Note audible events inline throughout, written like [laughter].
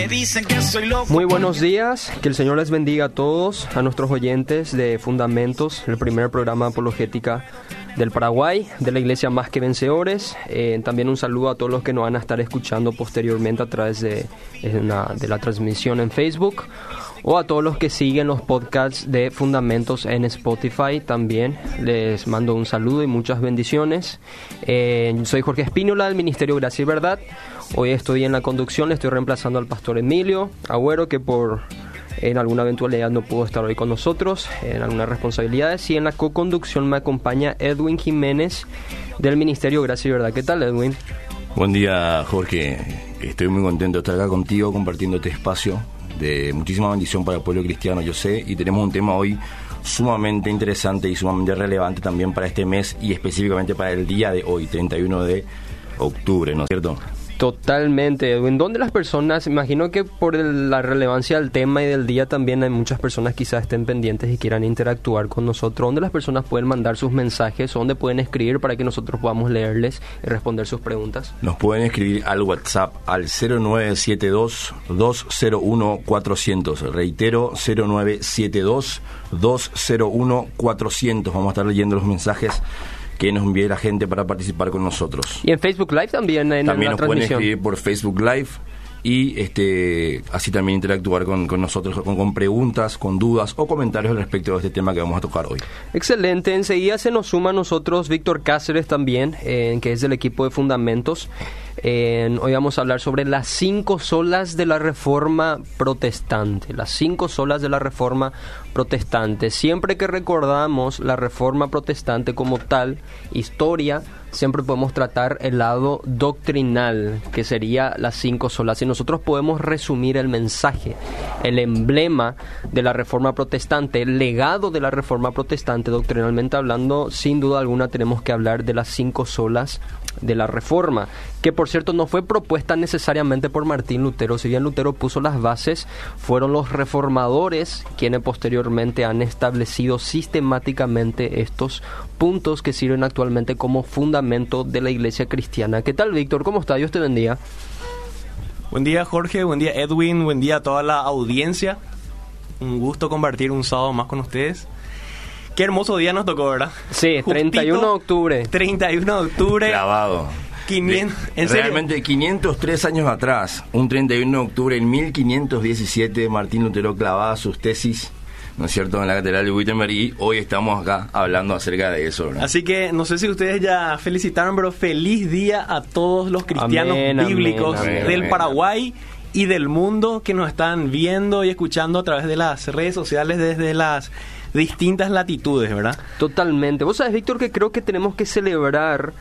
Me dicen que soy loco. Muy buenos días, que el Señor les bendiga a todos, a nuestros oyentes de Fundamentos, el primer programa apologética del Paraguay, de la Iglesia Más que Vencedores. Eh, también un saludo a todos los que nos van a estar escuchando posteriormente a través de, la transmisión en Facebook o a todos los que siguen los podcasts de Fundamentos en Spotify también. Les mando un saludo y muchas bendiciones. Eh, soy Jorge Espínola del Ministerio Gracia y Verdad. Hoy estoy en la conducción, estoy reemplazando al pastor Emilio Agüero que por en alguna eventualidad no pudo estar hoy con nosotros, en algunas responsabilidades. Y en la co-conducción me acompaña Edwin Jiménez del Ministerio Gracia y Verdad. ¿Qué tal, Edwin? Buen día, Jorge. Estoy muy contento de estar acá contigo compartiendo este espacio de muchísima bendición para el pueblo cristiano, yo sé, y tenemos un tema hoy sumamente interesante y sumamente relevante también para este mes y específicamente para el día de hoy, 31 de octubre, ¿no es cierto? Totalmente, Edwin. ¿Dónde las personas, imagino que por la relevancia del tema y del día también hay muchas personas quizás estén pendientes y quieran interactuar con nosotros? ¿Dónde las personas pueden mandar sus mensajes? ¿Dónde pueden escribir para que nosotros podamos leerles y responder sus preguntas? Nos pueden escribir al WhatsApp al 0972-201-400. Reitero, 0972-201-400. Vamos a estar leyendo los mensajes que nos envíe la gente para participar con nosotros. Y en Facebook Live también en También nos pueden escribir por Facebook Live y este así también interactuar con, nosotros con, preguntas, con dudas o comentarios respecto a este tema que vamos a tocar hoy. Excelente, enseguida se nos suma a nosotros Víctor Cáceres también, eh, que es del equipo de Fundamentos. hoy vamos a hablar sobre las cinco solas de la Reforma Protestante, las cinco solas de la Reforma Protestante. Siempre que recordamos la Reforma Protestante como tal, historia, siempre podemos tratar el lado doctrinal, que sería las cinco solas. Y nosotros podemos resumir el mensaje, el emblema de la Reforma Protestante, el legado de la Reforma Protestante, doctrinalmente hablando, sin duda alguna tenemos que hablar de las cinco solas de la Reforma, que por cierto no fue propuesta necesariamente por Martín Lutero, si bien Lutero puso las bases, fueron los reformadores quienes posteriormente han establecido sistemáticamente estos puntos que sirven actualmente como fundamento de la iglesia cristiana. ¿Qué tal, Víctor? ¿Cómo está? Dios te bendiga. Buen día, Jorge. Buen día, Edwin. Buen día a toda la audiencia. Un gusto compartir un sábado más con ustedes. Qué hermoso día nos tocó, ¿verdad? Sí, 31 de octubre. 31 de octubre. Grabado. 500, ¿en Realmente 503 años atrás, un 31 de octubre en 1517, Martín Lutero clavaba sus tesis ¿no es cierto?, en la Catedral de Wittenberg y hoy estamos acá hablando acerca de eso. Así que no sé si ustedes ya felicitaron, pero feliz día a todos los cristianos bíblicos del Paraguay y del mundo que nos están viendo y escuchando a través de las redes sociales desde las distintas latitudes, ¿verdad? Totalmente. Vos sabes, Víctor, que creo que tenemos que celebrar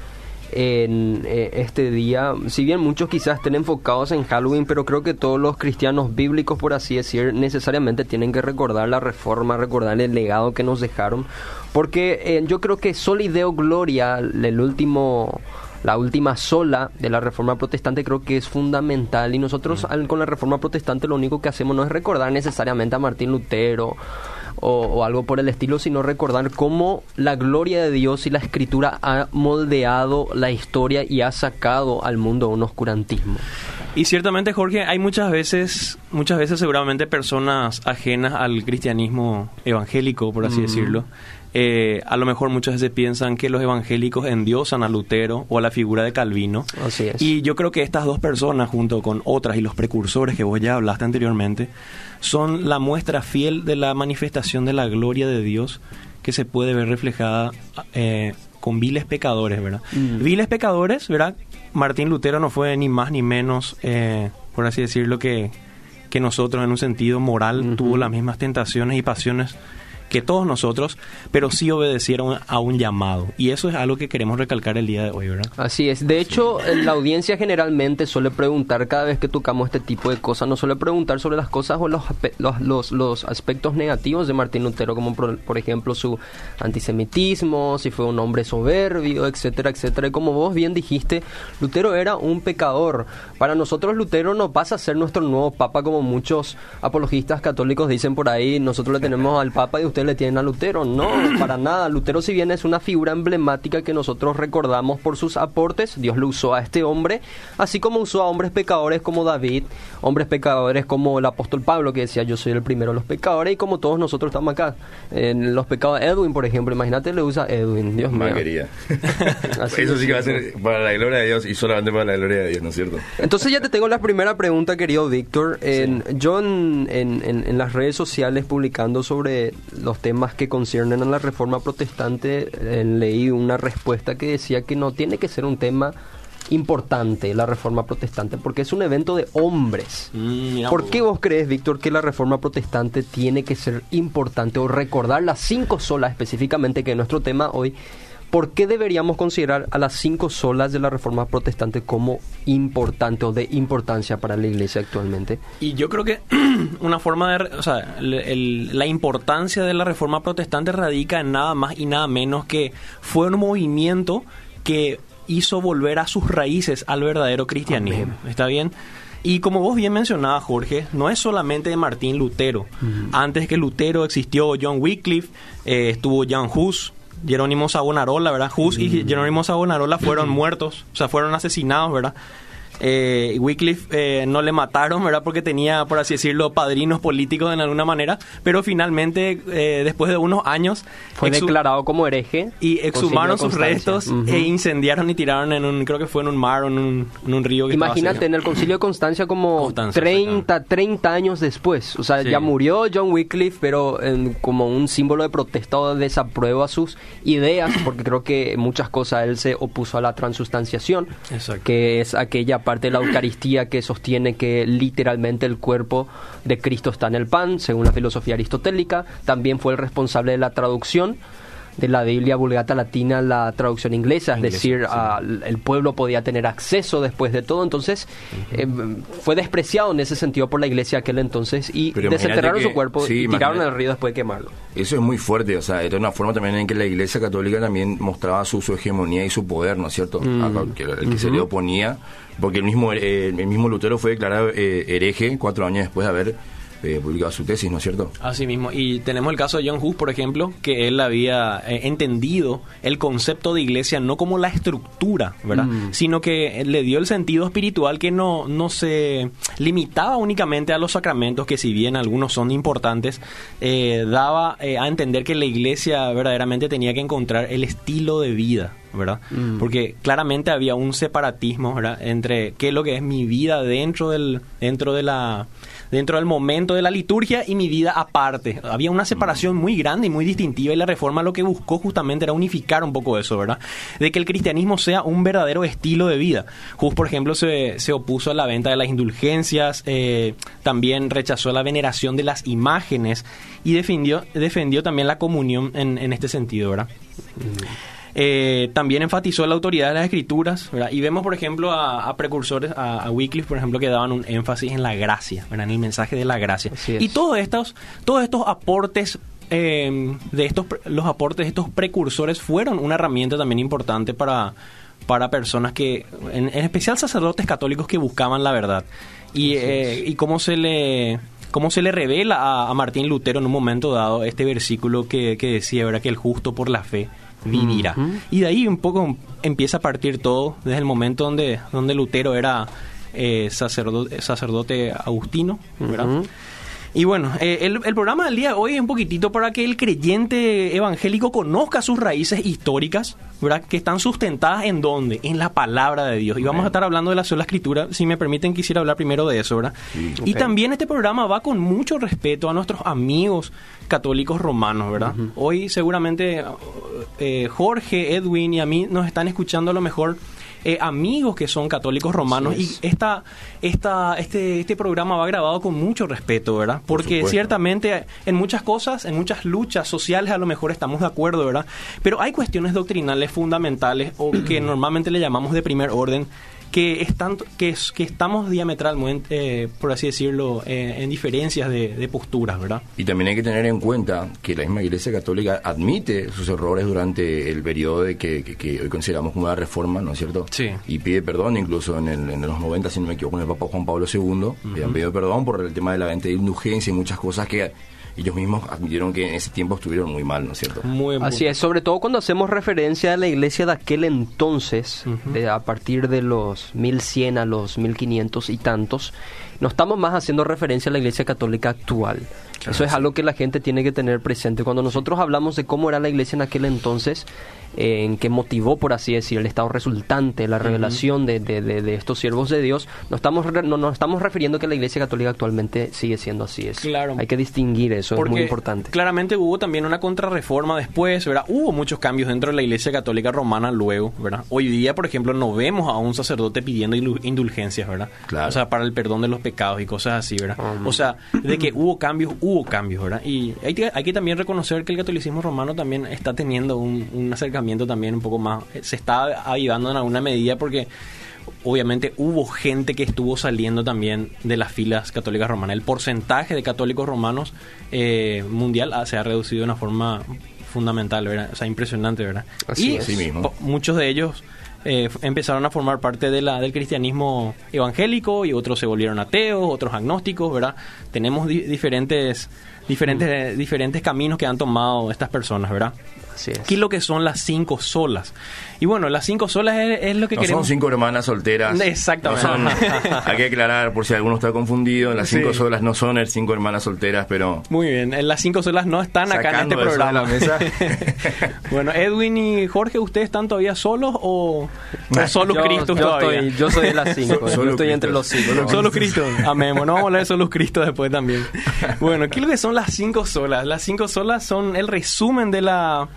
en eh, este día, si bien muchos quizás estén enfocados en Halloween, pero creo que todos los cristianos bíblicos, por así decir, necesariamente tienen que recordar la reforma, recordar el legado que nos dejaron, porque eh, yo creo que Solideo Gloria, el último la última sola de la reforma protestante creo que es fundamental. Y nosotros con la reforma protestante lo único que hacemos no es recordar necesariamente a Martín Lutero o, algo por el estilo, sino recordar cómo la gloria de Dios y la escritura ha moldeado la historia y ha sacado al mundo un oscurantismo. Y ciertamente, Jorge, hay muchas veces, muchas veces seguramente personas ajenas al cristianismo evangélico, por así decirlo, eh, a lo mejor muchas veces piensan que los evangélicos endiosan a Lutero o a la figura de Calvino. Así es. Y yo creo que estas dos personas, junto con otras y los precursores que vos ya hablaste anteriormente, son la muestra fiel de la manifestación de la gloria de Dios que se puede ver reflejada eh, con viles pecadores, ¿verdad? Mm. Viles pecadores, ¿verdad? Martín Lutero no fue ni más ni menos, eh, por así decirlo, que, que nosotros en un sentido moral tuvo las mismas tentaciones y pasiones que todos nosotros, pero sí obedecieron a un llamado. Y eso es algo que queremos recalcar el día de hoy, ¿verdad? Así es. De hecho, la audiencia generalmente suele preguntar cada vez que tocamos este tipo de cosas, no suele preguntar sobre las cosas o los, los, los, aspectos negativos de Martín Lutero, como por, ejemplo su antisemitismo, si fue un hombre soberbio, etcétera, etcétera. Y como vos bien dijiste, Lutero era un pecador. Para nosotros Lutero no pasa a ser nuestro nuevo papa como muchos apologistas católicos dicen por ahí, nosotros le tenemos al papa y usted ustedes le tienen a Lutero. No, [clears throat] para nada. Lutero, si bien es una figura emblemática que nosotros recordamos por sus aportes, Dios lo usó a este hombre, así como usó a hombres pecadores como David, hombres pecadores como el apóstol Pablo, que decía yo soy el primero de los pecadores, y como todos nosotros estamos acá. En los pecados, Edwin, por ejemplo, imagínate, le usa Edwin, Dios mío. [laughs] Eso sí que va a ser para la gloria de Dios y solamente para la gloria de Dios, ¿no es cierto? Entonces ya te tengo la primera pregunta, querido Víctor. En, Yo en, en, las redes sociales publicando sobre los temas que conciernen a la reforma protestante, leí una respuesta que decía que no tiene que ser un tema importante la reforma protestante porque es un evento de hombres. Mm, ¿Por qué vos crees, Víctor, que la reforma protestante tiene que ser importante o recordar las cinco solas específicamente que es nuestro tema hoy ¿por qué deberíamos considerar a las cinco solas de la Reforma Protestante como importante o de importancia para la Iglesia actualmente? Y yo creo que [clears throat] una forma de... O sea, la importancia de la Reforma Protestante radica en nada más y nada menos que fue un movimiento que hizo volver a sus raíces al verdadero cristianismo. ¿Está bien? Y como vos bien mencionabas, Jorge, no es solamente de Martín Lutero. Antes que Lutero existió John Wycliffe, eh, estuvo Jan Hus, Jerónimo Savonarola, ¿verdad? Hus y mm. Jerónimo Savonarola fueron muertos, o sea, fueron asesinados, ¿verdad? Eh, Wycliffe eh, no le mataron, ¿verdad? Porque tenía, por así decirlo, padrinos políticos en alguna manera, pero finalmente, eh, después de unos años... Fue declarado como hereje. Y exhumaron sus restos e incendiaron y tiraron en un, creo que fue en un mar o en un, río. Imagínate, en el concilio de Constancia como 30, 30 años después, o sea, ya murió John Wycliffe, pero como un símbolo de protesta o de desapruebo a sus ideas, porque creo que muchas cosas él se opuso a la transustanciación, que es aquella parte de la Eucaristía que sostiene que literalmente el cuerpo de Cristo está en el pan, según la filosofía aristotélica. También fue el responsable de la traducción de la Biblia Vulgata Latina la traducción inglesa, es decir, el pueblo podía tener acceso después de todo, entonces eh, fue despreciado en ese sentido por la iglesia aquel entonces y desenterraron su cuerpo y tiraron al río después de quemarlo. Eso es muy fuerte, o sea, era una forma también en que la iglesia católica también mostraba su, hegemonía y su poder, ¿no es cierto? Mm. el que se le oponía, porque el mismo, el mismo Lutero fue declarado eh, hereje cuatro años después de haber eh, publicado su tesis, ¿no es cierto? Así mismo. Y tenemos el caso de John Hus, por ejemplo, que él había eh, entendido el concepto de iglesia no como la estructura, ¿verdad? Mm. Sino que le dio el sentido espiritual que no, no se limitaba únicamente a los sacramentos, que si bien algunos son importantes, eh, daba a entender que la iglesia verdaderamente tenía que encontrar el estilo de vida, ¿verdad? Mm. Porque claramente había un separatismo, ¿verdad? Entre qué es lo que es mi vida dentro del dentro de la dentro del momento de la liturgia y mi vida aparte. Había una separación muy grande y muy distintiva y la reforma lo que buscó justamente era unificar un poco eso, ¿verdad? De que el cristianismo sea un verdadero estilo de vida. Just, por ejemplo, se, se opuso a la venta de las indulgencias, eh, también rechazó la veneración de las imágenes y defendió, defendió también la comunión en, en este sentido, ¿verdad? Eh, también enfatizó la autoridad de las escrituras, y vemos, por ejemplo, a, precursores, a, Wycliffe, por ejemplo, que daban un énfasis en la gracia, en el mensaje de la gracia. Y todos estos, todos estos aportes eh, de estos, los aportes de estos precursores fueron una herramienta también importante para, para personas que, en, especial sacerdotes católicos que buscaban la verdad. Y, eh, y cómo se le cómo se le revela a, Martín Lutero en un momento dado este versículo que, que decía, ¿verdad? Que el justo por la fe vivirá. Y de ahí un poco empieza a partir todo, desde el momento donde, donde Lutero era eh, sacerdote, sacerdote agustino, ¿verdad? Y bueno, eh, el, programa del día de hoy es un poquitito para que el creyente evangélico conozca sus raíces históricas, ¿verdad? Que están sustentadas en dónde? En la palabra de Dios. Y vamos a estar hablando de la sola escritura. Si me permiten, quisiera hablar primero de eso, ¿verdad? Y también este programa va con mucho respeto a nuestros amigos católicos romanos, ¿verdad? Hoy seguramente eh, Jorge, Edwin y a mí nos están escuchando a lo mejor eh, amigos que son católicos romanos y esta, esta, este, este programa va grabado con mucho respeto, ¿verdad? Porque ciertamente en muchas cosas, en muchas luchas sociales a lo mejor estamos de acuerdo, ¿verdad? Pero hay cuestiones doctrinales fundamentales o que [clears throat] normalmente le llamamos de primer orden que, están, que, que estamos diametralmente, eh, por así decirlo, eh, en diferencias de, de, posturas, ¿verdad? Y también hay que tener en cuenta que la misma Iglesia Católica admite sus errores durante el periodo de que, que, hoy consideramos como una reforma, ¿no es cierto? Sí. Y pide perdón, incluso en, el, en los 90, si no me equivoco, con el Papa Juan Pablo II, uh han pedido perdón por el tema de la venta de indulgencia y muchas cosas que ellos mismos admitieron que en ese tiempo estuvieron muy mal, ¿no es cierto? Muy, Así es, sobre todo cuando hacemos referencia a la iglesia de aquel entonces, de, a partir de los 1100 a los 1500 y tantos, no estamos más haciendo referencia a la iglesia católica actual. Eso es algo que la gente tiene que tener presente. Cuando nosotros hablamos de cómo era la iglesia en aquel entonces, en que motivó, por así decir, el estado resultante, la revelación de, de, estos siervos de Dios, no estamos, no, nos estamos refiriendo que la Iglesia Católica actualmente sigue siendo así. Es, claro. Hay que distinguir eso, es muy importante. Claramente hubo también una contrarreforma después, ¿verdad? Hubo muchos cambios dentro de la Iglesia Católica Romana luego, ¿verdad? Hoy día, por ejemplo, no vemos a un sacerdote pidiendo indulgencias, ¿verdad? Claro. O sea, para el perdón de los pecados y cosas así, ¿verdad? O sea, de que hubo cambios, hubo cambios, ¿verdad? Y hay que, hay que también reconocer que el catolicismo romano también está teniendo un, un acercamiento también un poco más, se está avivando en alguna medida porque obviamente hubo gente que estuvo saliendo también de las filas católicas romanas. El porcentaje de católicos romanos eh, mundial se ha reducido de una forma fundamental, ¿verdad? O sea, impresionante, ¿verdad? Así y mismo. muchos de ellos eh, empezaron a formar parte de la, del cristianismo evangélico y otros se volvieron ateos, otros agnósticos, ¿verdad? Tenemos diferentes, diferentes, diferentes caminos que han tomado estas personas, ¿verdad? ¿Qué es lo que son las cinco solas? Y bueno, las cinco solas es, lo que no queremos. son cinco hermanas solteras. [laughs] Exactamente. [laughs] hay que aclarar, por si alguno está confundido, las cinco solas no son cinco hermanas solteras, pero... Muy bien, las cinco solas no están acá en este programa. [laughs] bueno, Edwin y Jorge, ¿ustedes están todavía solos o, o solos Cristo todavía? yo soy de las cinco, yo estoy entre los cinco. Solos Cristo, amén. Bueno, vamos a hablar de solos Cristo después también. Bueno, ¿qué es lo que son las cinco solas? Las cinco solas son el resumen de la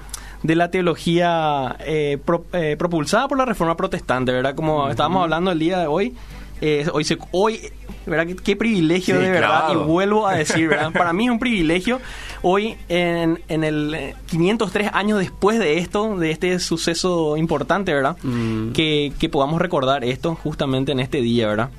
de la teología eh, eh, propulsada por la reforma protestante, ¿verdad? Como estábamos hablando el día de hoy, eh, hoy, se, hoy ¿verdad? Qué, privilegio de verdad, y vuelvo a decir, ¿verdad? [laughs] Para mí es un privilegio hoy, en, en el 503 años después de esto, de este suceso importante, ¿verdad? Mm. Que, que podamos recordar esto justamente en este día, ¿verdad?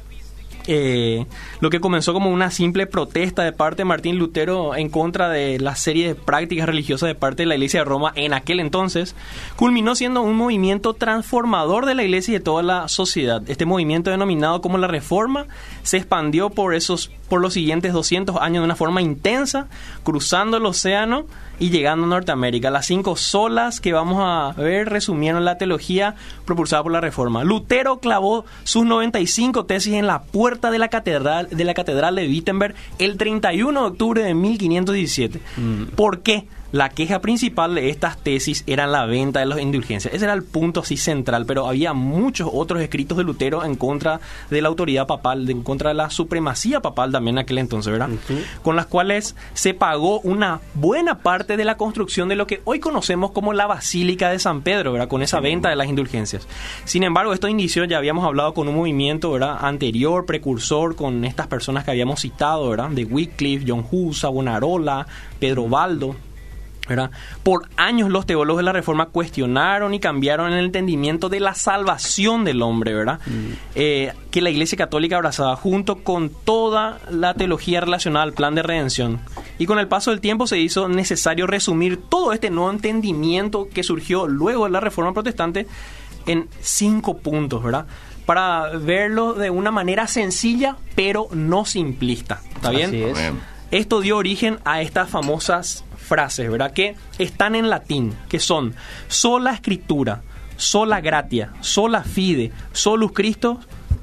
Eh, lo que comenzó como una simple protesta de parte de Martín Lutero en contra de la serie de prácticas religiosas de parte de la Iglesia de Roma en aquel entonces, culminó siendo un movimiento transformador de la Iglesia y de toda la sociedad. Este movimiento denominado como la Reforma se expandió por esos por los siguientes 200 años de una forma intensa, cruzando el océano y llegando a Norteamérica. Las cinco solas que vamos a ver resumieron la teología propulsada por la Reforma. Lutero clavó sus 95 tesis en la puerta de la catedral de, la catedral de Wittenberg el 31 de octubre de 1517. Mm. ¿Por qué? La queja principal de estas tesis era la venta de las indulgencias. Ese era el punto así central, pero había muchos otros escritos de Lutero en contra de la autoridad papal, en contra de la supremacía papal también en aquel entonces, ¿verdad? Con las cuales se pagó una buena parte de la construcción de lo que hoy conocemos como la Basílica de San Pedro, ¿verdad? Con esa venta de las indulgencias. Sin embargo, estos indicios ya habíamos hablado con un movimiento, ¿verdad? Anterior, precursor, con estas personas que habíamos citado, ¿verdad? De Wycliffe, John Hus, Bonarola, Pedro Baldo por años los teólogos de la Reforma cuestionaron y cambiaron el entendimiento de la salvación del hombre, ¿verdad? Mm. Eh, que la Iglesia Católica abrazaba junto con toda la teología relacionada al plan de redención. Y con el paso del tiempo se hizo necesario resumir todo este nuevo entendimiento que surgió luego de la Reforma Protestante en cinco puntos, ¿verdad? Para verlo de una manera sencilla, pero no simplista. ¿Está bien? Esto dio origen a estas famosas frases, ¿verdad? Que están en latín, que son sola escritura, sola gratia, sola fide, solus Christus,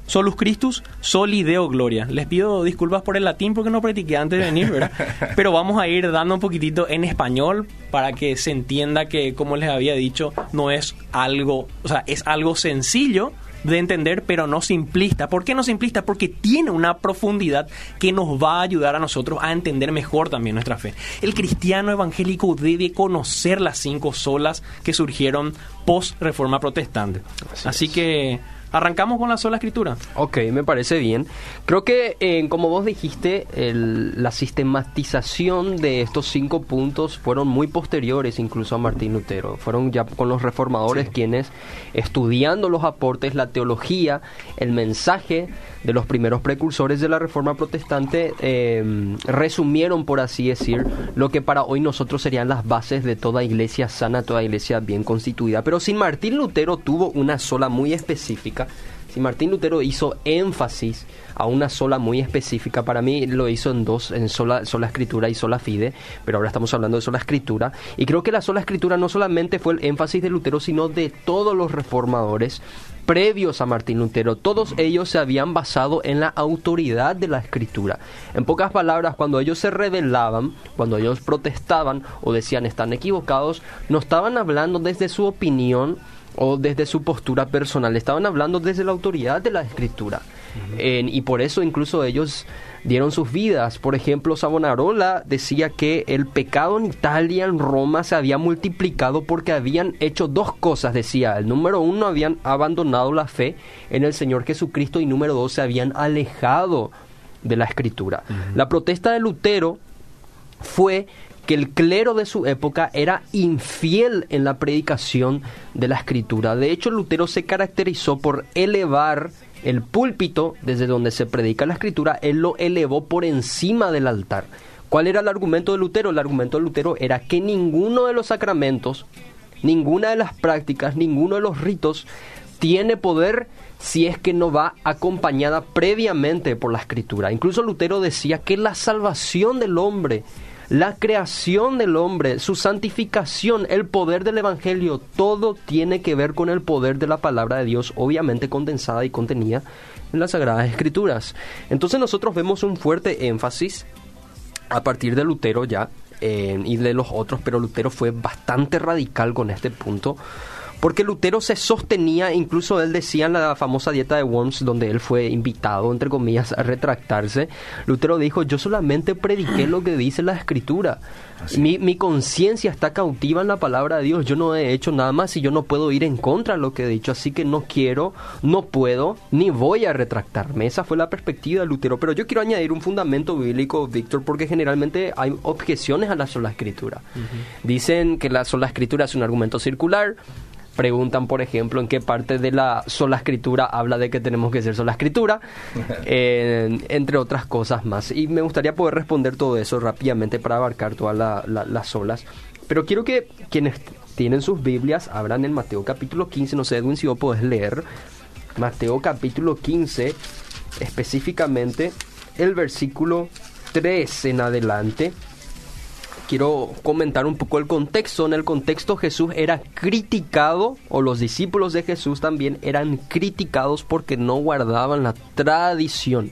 solus Christus, soli deo gloria. Les pido disculpas por el latín porque no practiqué antes de venir, ¿verdad? [laughs] Pero vamos a ir dando un poquitito en español para que se entienda que, como les había dicho, no es algo, o sea, es algo sencillo, de entender, pero no simplista. ¿Por qué no simplista? Porque tiene una profundidad que nos va a ayudar a nosotros a entender mejor también nuestra fe. El cristiano evangélico debe conocer las cinco solas que surgieron post reforma protestante. Así, que Arrancamos con la sola escritura. Ok, me parece bien. Creo que, eh, como vos dijiste, el- la sistematización de estos cinco puntos fueron muy posteriores incluso a Martín Lutero. Fueron ya con los reformadores quienes, estudiando los aportes, la teología, el mensaje de los primeros precursores de la Reforma Protestante, eh, resumieron, por así decir, lo que para hoy nosotros serían las bases de toda iglesia sana, toda iglesia bien constituida. Pero sin Martín Lutero tuvo una sola muy específica. Si Martín Lutero hizo énfasis a una sola muy específica, para mí lo hizo en dos, en sola, sola escritura y sola fide, pero ahora estamos hablando de sola escritura. Y creo que la sola escritura no solamente fue el énfasis de Lutero, sino de todos los reformadores previos a Martín Lutero. Todos ellos se habían basado en la autoridad de la escritura. En pocas palabras, cuando ellos se rebelaban, cuando ellos protestaban o decían están equivocados, no estaban hablando desde su opinión o desde su postura personal, estaban hablando desde la autoridad de la escritura. En- y por eso incluso ellos dieron sus vidas. Por ejemplo, Savonarola decía que el pecado en Italia, en Roma, se había multiplicado porque habían hecho dos cosas, decía. El número uno, habían abandonado la fe en el Señor Jesucristo y número dos, se habían alejado de la escritura. La protesta de Lutero fue que el clero de su época era infiel en la predicación de la escritura. De hecho, Lutero se caracterizó por elevar el púlpito desde donde se predica la escritura, él lo elevó por encima del altar. ¿Cuál era el argumento de Lutero? El argumento de Lutero era que ninguno de los sacramentos, ninguna de las prácticas, ninguno de los ritos tiene poder si es que no va acompañada previamente por la escritura. Incluso Lutero decía que la salvación del hombre, la creación del hombre, su santificación, el poder del Evangelio, todo tiene que ver con el poder de la palabra de Dios, obviamente condensada y contenida en las Sagradas Escrituras. Entonces nosotros vemos un fuerte énfasis a partir de Lutero ya y de los otros, pero Lutero fue bastante radical con este punto. Porque Lutero se sostenía, incluso él decía en la famosa dieta de Worms, donde él fue invitado, entre comillas, a retractarse, Lutero dijo, yo solamente prediqué lo que dice la escritura. Mi, mi conciencia está cautiva en la palabra de Dios, yo no he hecho nada más y yo no puedo ir en contra de lo que he dicho, así que no quiero, no puedo, ni voy a retractarme. Esa fue la perspectiva de Lutero. Pero yo quiero añadir un fundamento bíblico, Víctor, porque generalmente hay objeciones a la sola escritura. Dicen que la sola escritura es un argumento circular, preguntan, por ejemplo, en qué parte de la sola escritura habla de que tenemos que ser sola escritura, [laughs] eh, entre otras cosas más. Y me gustaría poder responder todo eso rápidamente para abarcar todas la- la- las solas. Pero quiero que quienes tienen sus Biblias abran en Mateo capítulo 15, no sé, Edwin, si vos podés leer. Mateo capítulo 15, específicamente el versículo 3 en adelante quiero comentar un poco el contexto. En el contexto Jesús era criticado, o los discípulos de Jesús también eran criticados porque no guardaban la tradición.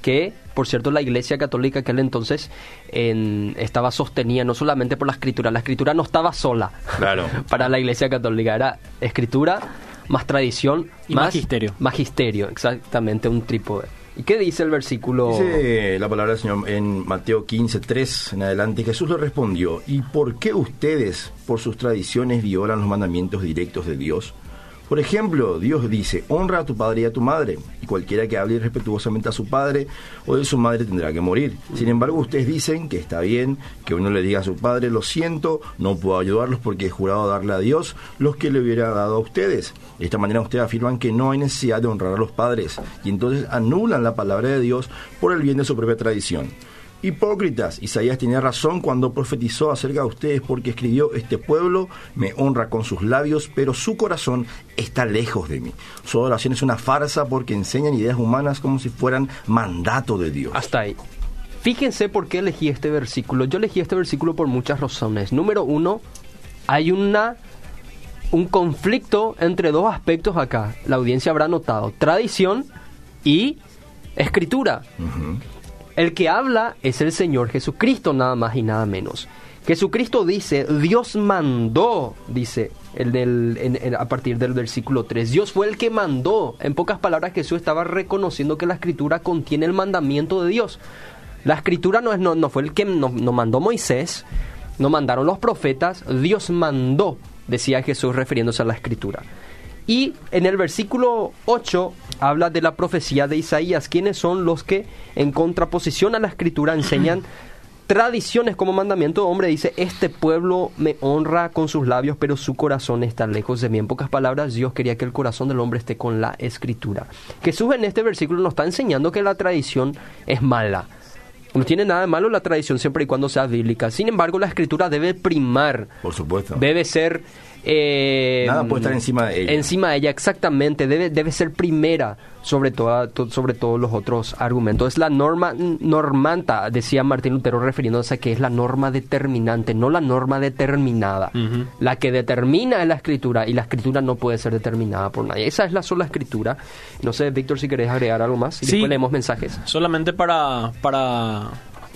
Que, por cierto, la Iglesia Católica aquel entonces en- estaba sostenida no solamente por la escritura, la escritura no estaba sola Claro. [laughs] para la Iglesia Católica, era escritura más tradición Y más magisterio. Magisterio, exactamente, un trípode. ¿Y qué dice el versículo? Dice la palabra del Señor en Mateo 15, 3 en adelante. Jesús le respondió: ¿Y por qué ustedes, por sus tradiciones, violan los mandamientos directos de Dios? Por ejemplo, Dios dice: Honra a tu padre y a tu madre, y cualquiera que hable irrespetuosamente a su padre o de su madre tendrá que morir. Sin embargo, ustedes dicen que está bien que uno le diga a su padre: Lo siento, no puedo ayudarlos porque he jurado darle a Dios los que le hubiera dado a ustedes. De esta manera, ustedes afirman que no hay necesidad de honrar a los padres, y entonces anulan la palabra de Dios por el bien de su propia tradición. Hipócritas, Isaías tenía razón cuando profetizó acerca de ustedes porque escribió, este pueblo me honra con sus labios, pero su corazón está lejos de mí. Su adoración es una farsa porque enseñan ideas humanas como si fueran mandato de Dios. Hasta ahí. Fíjense por qué elegí este versículo. Yo elegí este versículo por muchas razones. Número uno, hay una un conflicto entre dos aspectos acá. La audiencia habrá notado tradición y escritura. El que habla es el Señor Jesucristo, nada más y nada menos. Jesucristo dice, Dios mandó, dice el del, a partir del versículo 3. Dios fue el que mandó. En pocas palabras, Jesús estaba reconociendo que la escritura contiene el mandamiento de Dios. La escritura no, es, no, no fue el que nos no mandó Moisés, no mandaron los profetas, Dios mandó, decía Jesús refiriéndose a la escritura. Y en el versículo 8 habla de la profecía de Isaías, quienes son los que en contraposición a la escritura enseñan [clears throat] tradiciones como mandamiento hombre dice, este pueblo me honra con sus labios, pero su corazón está lejos de mí. En pocas palabras, Dios quería que el corazón del hombre esté con la escritura. Jesús en este versículo nos está enseñando que la tradición es mala. No tiene nada de malo la tradición siempre y cuando sea bíblica. Sin embargo, la escritura debe primar. Por supuesto. Debe ser eh, Nada puede estar encima de ella. Encima de ella, exactamente. Debe, debe ser primera sobre, toda, to- sobre todos los otros argumentos. Es la norma normanta, decía Martín Lutero refiriéndose a que es la norma determinante, no la norma determinada. La que determina es la escritura y la escritura no puede ser determinada por nadie. Esa es la sola escritura. No sé, Víctor, si querés agregar algo más. Y Sí. después leemos mensajes. Solamente para, para,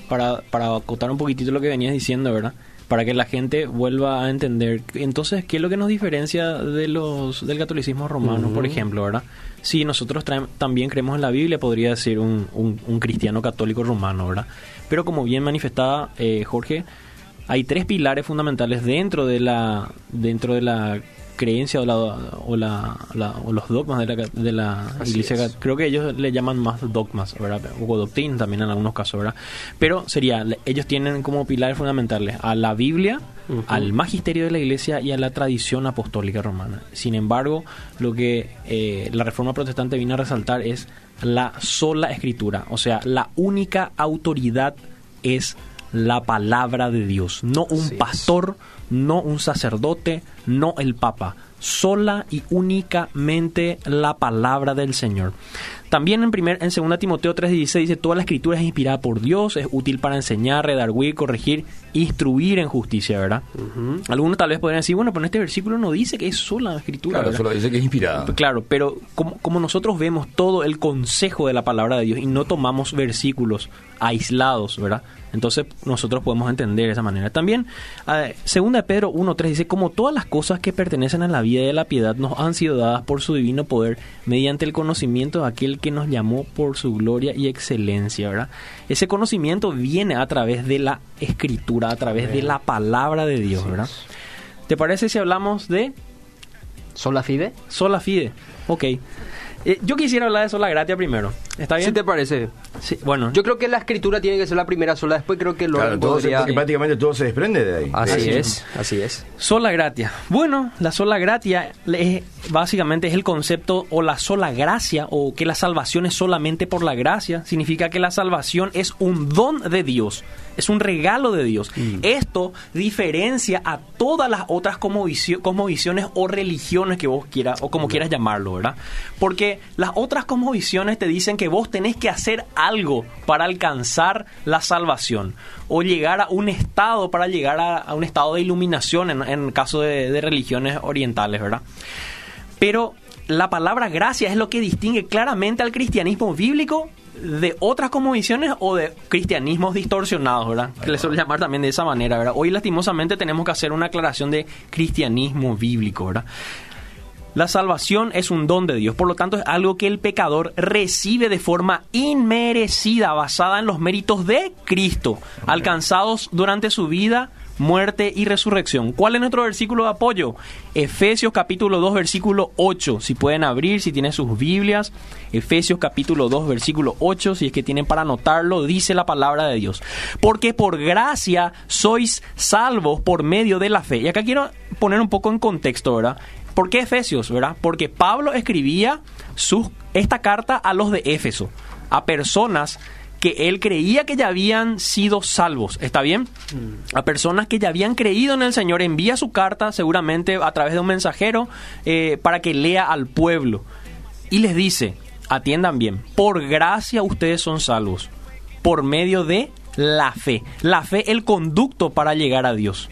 para, para acotar un poquitito lo que venías diciendo, ¿verdad? Para que la gente vuelva a entender. Entonces, ¿qué es lo que nos diferencia de los del catolicismo romano, por ejemplo, ¿verdad? Si nosotros también creemos en la Biblia, podría decir un, un- un cristiano católico romano, ¿verdad? Pero como bien manifestaba eh, Jorge, hay tres pilares fundamentales dentro de la dentro de la creencia o, la, o, la, la- o los dogmas de la, de la Así iglesia es. creo que ellos le llaman más dogmas ¿verdad? o doctrina también en algunos casos ¿verdad? pero sería ellos tienen como pilares fundamentales a la Biblia al magisterio de la iglesia y a la tradición apostólica romana sin embargo lo que eh, la reforma protestante vino a resaltar es la sola escritura o sea la única autoridad es la palabra de Dios, no un Así es. No un sacerdote, no el papa, sola y únicamente la palabra del Señor. También en primer en 2 Timoteo 3:16 dice, toda la escritura es inspirada por Dios, es útil para enseñar, redarguir, corregir, instruir en justicia, ¿verdad? Algunos tal vez podrían decir, bueno, pero en este versículo no dice que es sola la escritura. Claro, ¿verdad? solo dice que es inspirada. Claro, pero como, como nosotros vemos todo el consejo de la palabra de Dios y no tomamos versículos aislados, ¿verdad? Entonces nosotros podemos entender de esa manera. También, eh, segunda de Pedro 1.3 dice, como todas las cosas que pertenecen a la vida y a la piedad nos han sido dadas por su divino poder mediante el conocimiento de aquel que nos llamó por su gloria y excelencia, ¿verdad? Ese conocimiento viene a través de la escritura, a través de la palabra de Dios, ¿verdad? ¿Te parece si hablamos de ¿Sola fide? Sola fide. Ok. Eh, yo quisiera hablar de sola gratia primero. ¿Está bien? ¿Sí te parece? Sí, bueno, Yo creo que la escritura tiene que ser la primera sola, después creo que lo Claro, todo se- podría... porque prácticamente todo se desprende de ahí. Así De- es, así es. sola gratia. Bueno, la sola gratia es- básicamente es el concepto o la sola gracia o que la salvación es solamente por la gracia. Significa que la salvación es un don de Dios, es un regalo de Dios. Esto diferencia a todas las otras cosmovisio- cosmovisiones o religiones que vos quieras o como quieras llamarlo, ¿verdad? Porque las otras cosmovisiones te dicen que vos tenés que hacer algo para alcanzar la salvación o llegar a un estado para llegar a, a un estado de iluminación en, en caso de, de religiones orientales, ¿verdad? Pero la palabra gracia es lo que distingue claramente al cristianismo bíblico de otras cosmovisiones o de cristianismos distorsionados, ¿verdad? Que le suele llamar también de esa manera, ¿verdad? Hoy lastimosamente tenemos que hacer una aclaración de cristianismo bíblico, ¿verdad? La salvación es un don de Dios, por lo tanto es algo que el pecador recibe de forma inmerecida, basada en los méritos de Cristo, alcanzados durante su vida, muerte y resurrección. ¿Cuál es nuestro versículo de apoyo? Efesios capítulo 2 versículo 8. Si pueden abrir, si tienen sus Biblias, Efesios capítulo 2 versículo 8, si es que tienen para anotarlo, dice la palabra de Dios. Porque por gracia sois salvos por medio de la fe. Y acá quiero poner un poco en contexto, ¿verdad? ¿Por qué Efesios, verdad? Porque Pablo escribía esta carta a los de Éfeso, a personas que él creía que ya habían sido salvos, ¿está bien? A personas que ya habían creído en el Señor, envía su carta seguramente a través de un mensajero eh, para que lea al pueblo y les dice, atiendan bien, por gracia ustedes son salvos, por medio de la fe, la fe el conducto para llegar a Dios.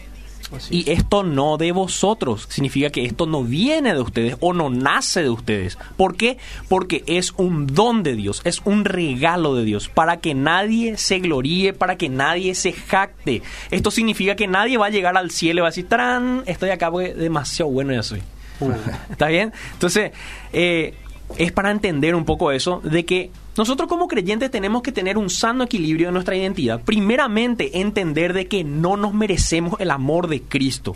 Y esto no de vosotros. Significa que esto no viene de ustedes o no nace de ustedes. ¿Por qué? Porque es un don de Dios, es un regalo de Dios, para que nadie se gloríe, para que nadie se jacte. Esto significa que nadie va a llegar al cielo y va a decir, ¡tran! Estoy acá porque demasiado bueno ya soy. [laughs] ¿Está bien? Entonces, eh, es para entender un poco eso, de que nosotros como creyentes tenemos que tener un sano equilibrio en nuestra identidad. Primeramente, entender de que no nos merecemos el amor de Cristo.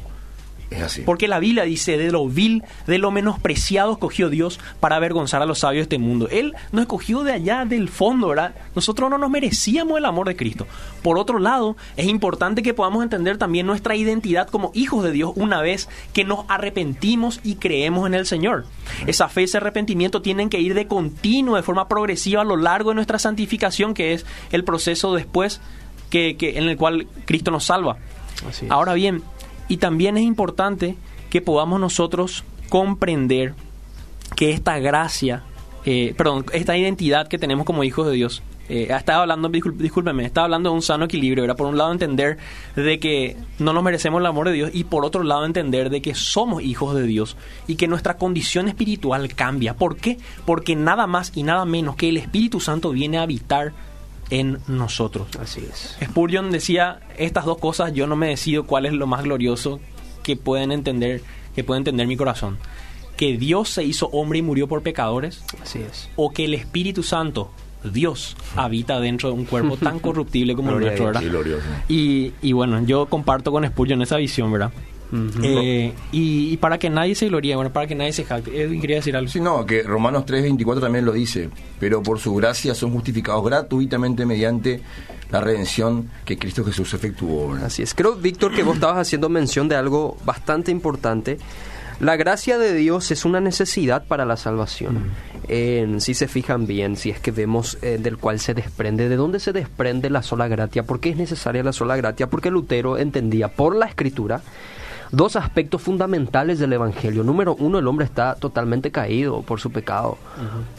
Es así. Porque la Biblia dice, de lo vil, de lo menospreciado escogió Dios para avergonzar a los sabios de este mundo. Él nos escogió de allá del fondo, ¿verdad? Nosotros no nos merecíamos el amor de Cristo. Por otro lado, es importante que podamos entender también nuestra identidad como hijos de Dios una vez que nos arrepentimos y creemos en el Señor. Esa fe, ese arrepentimiento tienen que ir de continuo, de forma progresiva a lo largo de nuestra santificación, que es el proceso después que, que en el cual Cristo nos salva. Ahora bien, y también es importante que podamos nosotros comprender que esta gracia, eh, perdón, esta identidad que tenemos como hijos de Dios, eh, estaba hablando, discúlpeme, estaba hablando de un sano equilibrio, era por un lado entender de que no nos merecemos el amor de Dios y por otro lado entender de que somos hijos de Dios y que nuestra condición espiritual cambia. ¿Por qué? Porque nada más y nada menos que el Espíritu Santo viene a habitar en nosotros. Así es. Spurgeon decía estas dos cosas, yo no me decido cuál es lo más glorioso que pueden entender, que puede entender mi corazón. Que Dios se hizo hombre y murió por pecadores, Así es. o que el Espíritu Santo, Dios, habita dentro de un cuerpo tan [laughs] corruptible como el nuestro. ¿verdad? Y, y bueno, yo comparto con Spurgeon esa visión, ¿verdad? Eh, y, y para que nadie se gloríe, bueno, para que nadie se jacte. Edwin quería decir algo. Sí, no, que Romanos 3:24 también lo dice, pero por su gracia son justificados gratuitamente mediante la redención que Cristo Jesús efectuó. Así es. Creo, Víctor, que vos estabas haciendo mención de algo bastante importante. La gracia de Dios es una necesidad para la salvación. En- si se fijan bien, si es que vemos eh, del cual se desprende, ¿de dónde se desprende la sola gratia? ¿Por qué es necesaria la sola gratia? Porque Lutero entendía por la escritura dos aspectos fundamentales del Evangelio. Número uno, el hombre está totalmente caído por su pecado.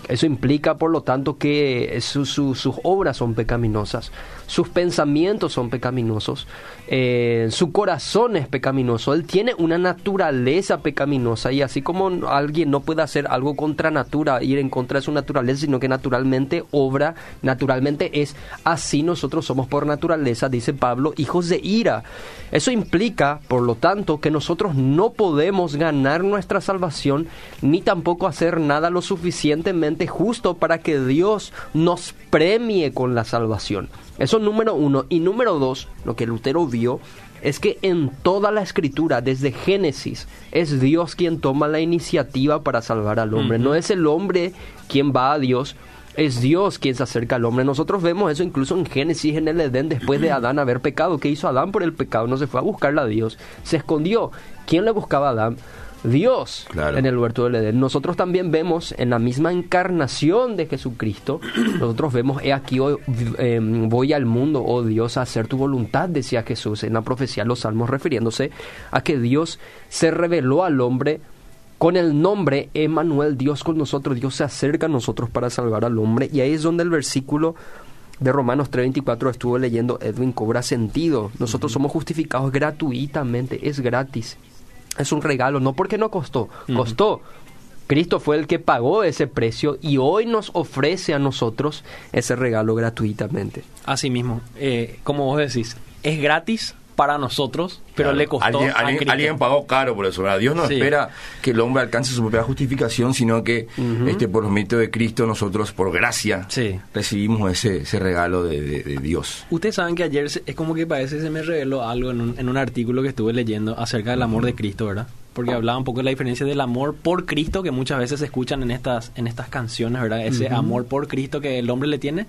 Eso implica, por lo tanto, que su- su- sus obras son pecaminosas, sus pensamientos son pecaminosos, eh, su corazón es pecaminoso, él tiene una naturaleza pecaminosa y así como alguien no puede hacer algo contra natura, ir en contra de su naturaleza, sino que naturalmente obra, naturalmente es así nosotros somos por naturaleza, dice Pablo, hijos de ira. Eso implica, por lo tanto, que nosotros no podemos ganar nuestra salvación ni tampoco hacer nada lo suficientemente justo para que Dios nos premie con la salvación. Eso número uno. Y número dos, lo que Lutero vio es que en toda la escritura, desde Génesis, es Dios quien toma la iniciativa para salvar al hombre. No es el hombre quien va a Dios, es Dios quien se acerca al hombre. Nosotros vemos eso incluso en Génesis, en el Edén, después de Adán haber pecado. ¿Qué hizo Adán por el pecado? No se fue a buscarle a Dios, se escondió. ¿Quién le buscaba a Adán? Dios Claro. en el huerto del Edén. Nosotros también vemos en la misma encarnación de Jesucristo, [clears throat] nosotros vemos, he aquí hoy, eh, voy al mundo, oh Dios, a hacer tu voluntad, decía Jesús en la profecía de los salmos, refiriéndose a que Dios se reveló al hombre con el nombre Emanuel, Dios con nosotros, Dios se acerca a nosotros para salvar al hombre. Y ahí es donde el versículo de Romanos 3:24 estuvo leyendo Edwin cobra sentido. Nosotros somos justificados gratuitamente, es gratis. Es un regalo, no porque no costó, costó. Cristo fue el que pagó ese precio y hoy nos ofrece a nosotros ese regalo gratuitamente. Así mismo, eh, como vos decís, es gratis para nosotros, pero Claro. le costó Alguien, pagó caro por eso. ¿verdad? Dios no Sí. espera que el hombre alcance su propia justificación, sino que este, por los méritos de Cristo, nosotros, por gracia, Sí. recibimos ese, ese regalo de, de- de Dios. Ustedes saben que ayer se- es como que parece se me reveló algo en un, en un artículo que estuve leyendo acerca del amor de Cristo, ¿verdad? Porque hablaba un poco de la diferencia del amor por Cristo que muchas veces se escuchan en estas, en estas canciones, ¿verdad? Ese amor por Cristo que el hombre le tiene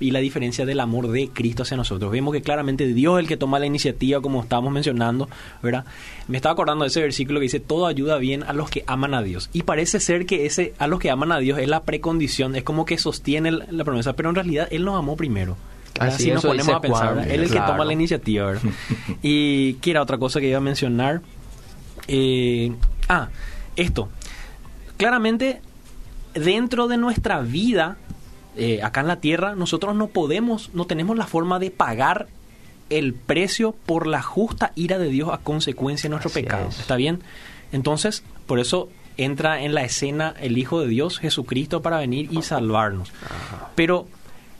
y la diferencia del amor de Cristo hacia nosotros. Vemos que claramente Dios es el que toma la iniciativa, como estábamos mencionando, ¿verdad? Me estaba acordando de ese versículo que dice, todo ayuda bien a los que aman a Dios. Y parece ser que ese a los que aman a Dios es la precondición, es como que sostiene la promesa, pero en realidad Él nos amó primero. Así, si nos ponemos a pensar, él es el claro. que toma la iniciativa, ¿verdad? [laughs] y qué era otra cosa que iba a mencionar. Eh, ah, esto. Claramente, dentro de nuestra vida, eh, acá en la tierra, nosotros no podemos, no tenemos la forma de pagar el precio por la justa ira de Dios a consecuencia de nuestro Así pecado. es. ¿Está bien? Entonces, por eso entra en la escena el Hijo de Dios, Jesucristo, para venir y salvarnos. Pero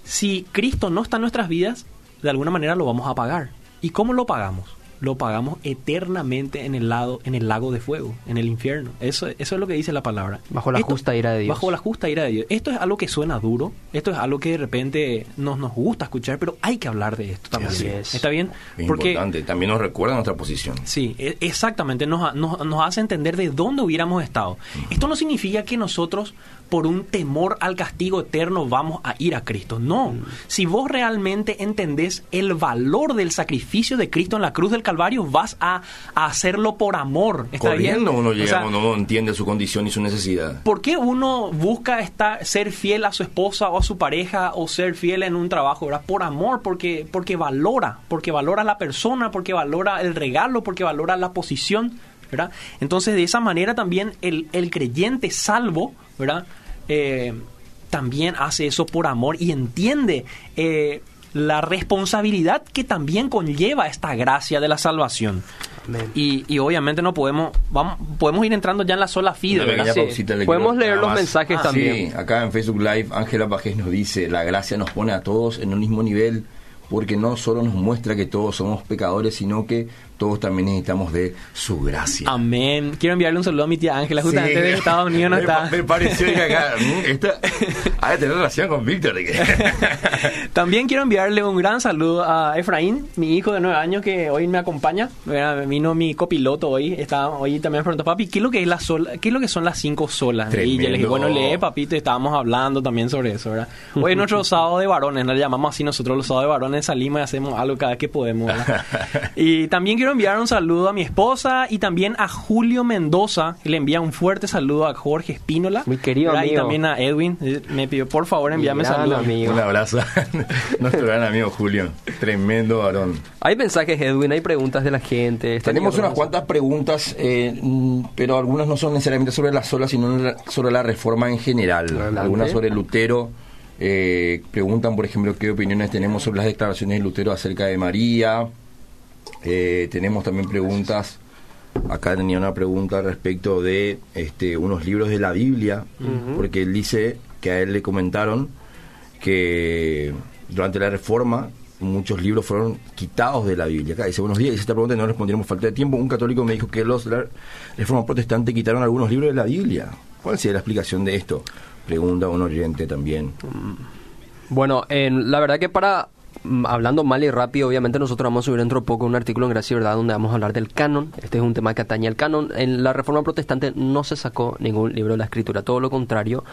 si Cristo no está en nuestras vidas, de alguna manera lo vamos a pagar. ¿Y cómo lo pagamos? Lo pagamos eternamente en el lado en el lago de fuego, en el infierno. Eso, eso es lo que dice la palabra. Bajo la justa ira de Dios. Bajo la justa ira de Dios. Esto es algo que suena duro, esto es algo que de repente nos, nos gusta escuchar, pero hay que hablar de esto también. Así es. ¿Está bien? Es Porque importante, también nos recuerda nuestra posición. Sí, e- exactamente, nos, ha- nos, nos hace entender de dónde hubiéramos estado. Esto no significa que nosotros, por un temor al castigo eterno, vamos a ir a Cristo. No, si vos realmente entendés el valor del sacrificio de Cristo en la cruz del Calvario, vas a, a hacerlo por amor. ¿Está Corriendo bien? uno O llega sea, cuando uno entiende su condición y su necesidad. ¿Por qué uno busca estar, ser fiel a su esposa o a su pareja o ser fiel en un trabajo? ¿verdad? Por amor, porque, porque valora, porque valora a la persona, porque valora el regalo, porque valora la posición. ¿verdad? Entonces, de esa manera también el, el creyente salvo, ¿verdad? Eh, también hace eso por amor y entiende eh, la responsabilidad que también conlleva esta gracia de la salvación. Y, y obviamente no podemos, vamos, podemos ir entrando ya en la sola fide, Podemos leer los mensajes Ah, también. Sí, acá en Facebook Live, Ángela Pajés nos dice, la gracia nos pone a todos en un mismo nivel, porque no solo nos muestra que todos somos pecadores, sino que todos también necesitamos de su gracia. Amén. Quiero enviarle un saludo a mi tía Ángela, justamente Sí. de Estados Unidos no me, está. Me pareció que acá, [laughs] mm, esta, ha de tener relación con Víctor. [laughs] También quiero enviarle un gran saludo a Efraín, mi hijo de nueve años que hoy me acompaña. Mira, Vino mi copiloto hoy. Está, hoy también preguntó, papi, ¿qué es lo que es la sola, qué es lo que son las cinco solas? Y yo le dije, bueno, lee, papito, y estábamos hablando también sobre eso, ¿verdad? Hoy es nuestro sábado de varones, nos le llamamos así nosotros los sábados de varones, salimos y hacemos algo cada vez que podemos, ¿verdad? [laughs] y también quiero enviar un saludo a mi esposa y también a Julio Mendoza, le envía un fuerte saludo a Jorge Espínola. Mi querido ¿verdad? Y amigo. también a Edwin, eh, me pidió por favor enviarme gran saludos. amigo. Un abrazo [laughs] nuestro gran amigo Julio. Tremendo varón. Hay mensajes, Edwin, hay preguntas de la gente. Tenemos unas cuantas preguntas, eh, mm, pero algunas no son necesariamente sobre la sola, sino sobre la reforma en general. Adelante. Algunas sobre Lutero. eh, preguntan, por ejemplo, qué opiniones tenemos sobre las declaraciones de Lutero acerca de María. Eh, tenemos también preguntas. Acá tenía una pregunta respecto de este, unos libros de la Biblia, porque él dice que a él le comentaron que durante la reforma muchos libros fueron quitados de la Biblia. Acá dice, buenos días, hice esta pregunta y no respondieron por falta de tiempo. Un católico me dijo que los de la reforma protestante quitaron algunos libros de la Biblia. ¿Cuál sería la explicación de esto? Pregunta un oyente también. Bueno, en- la verdad que para hablando mal y rápido, obviamente nosotros vamos a subir dentro de poco un artículo en Gracia y Verdad donde vamos a hablar del canon. Este es un tema que atañe al canon. En la Reforma Protestante no se sacó ningún libro de la Escritura, todo lo contrario.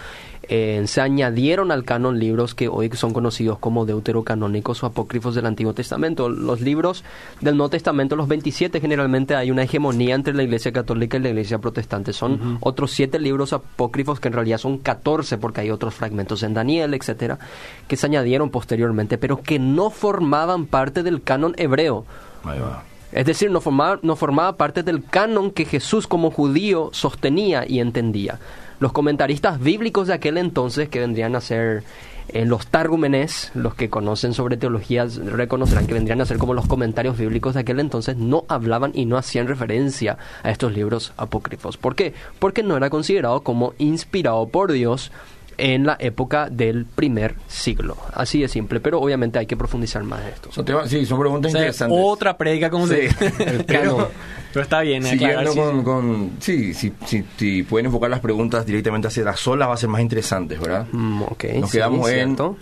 Eh, se añadieron al canon libros que hoy son conocidos como deuterocanónicos o apócrifos del Antiguo Testamento. Los libros del Nuevo Testamento, los 27, generalmente hay una hegemonía entre la Iglesia Católica y la Iglesia Protestante. Son otros siete libros apócrifos que en realidad son 14 porque hay otros fragmentos en Daniel, etcétera, que se añadieron posteriormente, pero que no formaban parte del canon hebreo. Ahí va. Es decir, no formaba, no formaba parte del canon que Jesús como judío sostenía y entendía. Los comentaristas bíblicos de aquel entonces, que vendrían a ser eh, los tárgumenes, los que conocen sobre teologías reconocerán que vendrían a ser como los comentarios bíblicos de aquel entonces, no hablaban y no hacían referencia a estos libros apócrifos. ¿Por qué? Porque no era considerado como inspirado por Dios en la época del primer siglo. Así de simple, pero obviamente hay que profundizar más en esto. Son temas- sí, son preguntas O sea, interesantes. otra predica como Sí. se. [laughs] Pero- Pero está bien, Siguiendo aclarar, sí, con, sí. con- sí, sí, sí, sí, pueden enfocar las preguntas directamente hacia las solas, va a ser más interesantes, ¿verdad? Mm, ok, Nos sí, quedamos en cierto.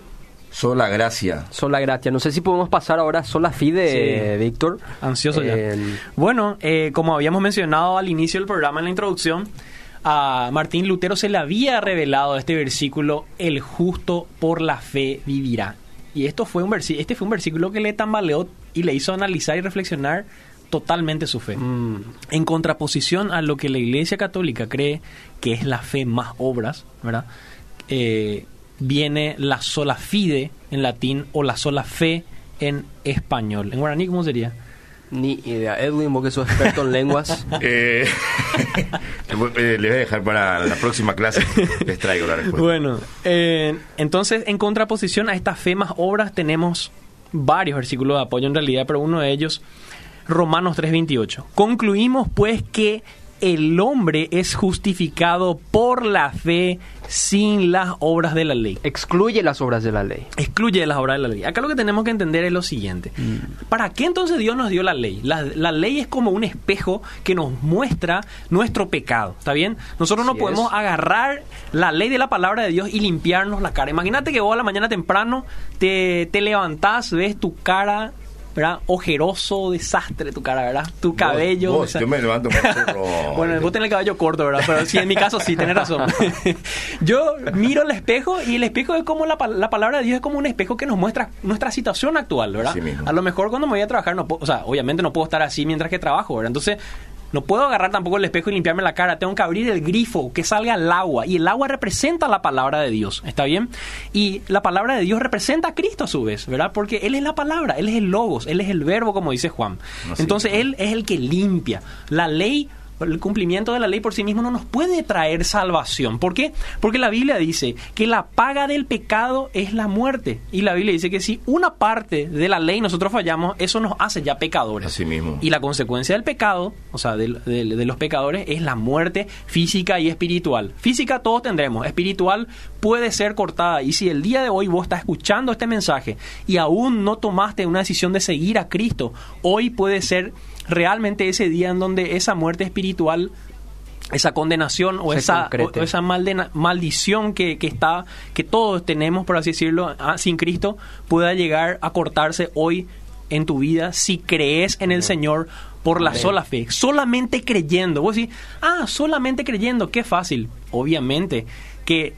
sola gracia. Sola gratia. No sé si podemos pasar ahora a sola fide, Sí. Víctor. Ansioso ya. En- Bueno, eh, como habíamos mencionado al inicio del programa en la introducción, a Martín Lutero se le había revelado este versículo, el justo por la fe vivirá. Y esto fue un este fue un versículo que le tambaleó y le hizo analizar y reflexionar totalmente su fe. Mm, En contraposición a lo que la Iglesia Católica cree que es la fe más obras, ¿verdad? Eh, viene la sola fide en latín o la sola fe en español. En guaraní, ¿cómo sería? Ni idea. Edwin, vos que sos experto en lenguas. [laughs] Eh, le voy- eh, le voy a dejar para la próxima clase. Les traigo la respuesta. Bueno, eh, entonces en contraposición a esta fe más obras tenemos varios versículos de apoyo en realidad, pero uno de ellos, Romanos 3:28. Concluimos pues que el hombre es justificado por la fe sin las obras de la ley. Excluye las obras de la ley. Excluye las obras de la ley. Acá lo que tenemos que entender es lo siguiente. Mm. ¿Para qué entonces Dios nos dio la ley? La, la ley es como un espejo que nos muestra nuestro pecado. ¿Está bien? Nosotros no podemos es. agarrar la ley de la palabra de Dios y limpiarnos la cara. Imagínate que vos a la mañana temprano te, te levantás, ves tu cara ¿verdad? Ojeroso, desastre tu cara, ¿verdad? Tu cabello. Vos, yo me levanto con [laughs] bueno, vos tenés el cabello corto, ¿verdad? Pero sí, en mi caso sí, tenés razón. [laughs] Yo miro el espejo y el espejo es como la, la palabra de Dios es como un espejo que nos muestra nuestra situación actual, ¿verdad? Así mismo. A lo mejor cuando me voy a trabajar, no puedo, o sea, obviamente no puedo estar así mientras que trabajo, ¿verdad? Entonces, no puedo agarrar tampoco el espejo y limpiarme la cara. Tengo que abrir el grifo, que salga el agua. Y el agua representa la palabra de Dios, ¿está bien? Y la palabra de Dios representa a Cristo a su vez, ¿verdad? Porque Él es la palabra, Él es el logos, Él es el verbo, como dice Juan. Entonces. Él es el que limpia. La ley el cumplimiento de la ley por sí mismo no nos puede traer salvación. ¿Por qué? Porque la Biblia dice que la paga del pecado es la muerte. Y la Biblia dice que si una parte de la ley nosotros fallamos, eso nos hace ya pecadores. Así mismo. Y la consecuencia del pecado, o sea, del- de, los pecadores, es la muerte física y espiritual. Física todos tendremos, espiritual puede ser cortada. Y si el día de hoy vos estás escuchando este mensaje y aún no tomaste una decisión de seguir a Cristo, hoy puede ser realmente ese día en donde esa muerte espiritual esa condenación o Se esa, o esa maldena- maldición que, que está que todos tenemos por así decirlo ah, sin Cristo pueda llegar a cortarse hoy en tu vida si crees en el Señor por la sola fe, solamente creyendo. Vos decís, ah, solamente creyendo, qué fácil. Obviamente que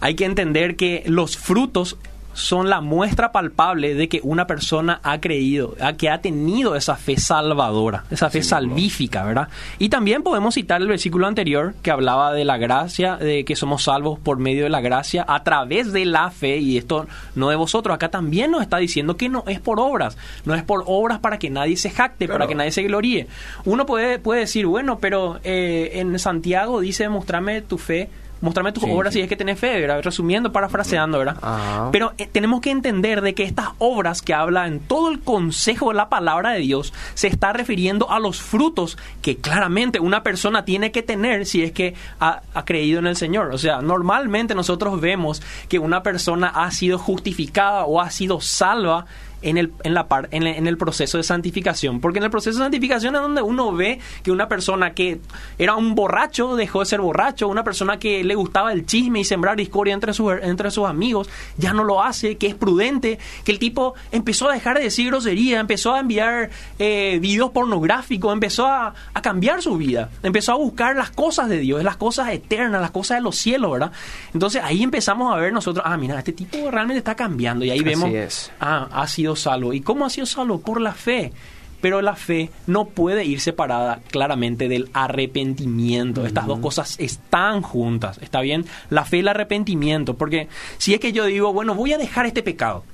hay que entender que los frutos son la muestra palpable de que una persona ha creído, a- que ha tenido esa fe salvadora, esa fe salvífica, ¿verdad? Y también podemos citar el versículo anterior que hablaba de la gracia, de que somos salvos por medio de la gracia a través de la fe, y esto no de vosotros, acá también nos está diciendo que no es por obras, no es por obras para que nadie se jacte, Claro. para que nadie se gloríe. Uno puede, puede decir, bueno, pero eh, en Santiago dice, mostrame tu fe. Mostrame tus Sí, obras sí. si es que tenés fe, ¿verdad? Resumiendo, parafraseando, ¿verdad? Pero eh, tenemos que entender de que estas obras que habla en todo el consejo de la palabra de Dios se está refiriendo a los frutos que claramente una persona tiene que tener si es que ha, ha creído en el Señor. O sea, normalmente nosotros vemos que una persona ha sido justificada o ha sido salva en el, en, la par- en, el- en el proceso de santificación. Porque en el proceso de santificación es donde uno ve que una persona que era un borracho dejó de ser borracho, una persona que le gustaba el chisme y sembrar discordia entre sus, entre sus amigos, ya no lo hace, que es prudente, que el tipo empezó a dejar de decir grosería, empezó a enviar eh, videos pornográficos, empezó a, a cambiar su vida, empezó a buscar las cosas de Dios, las cosas eternas, las cosas de los cielos, ¿verdad? Entonces ahí empezamos a ver nosotros, ah, mira, este tipo realmente está cambiando y ahí Así vemos, es. ah, ha sido salvo. ¿Y cómo ha sido salvo? Por la fe. Pero la fe no puede ir separada claramente del arrepentimiento. Estas dos cosas están juntas, ¿está bien? La fe y el arrepentimiento. Porque si es que yo digo, bueno, voy a dejar este pecado.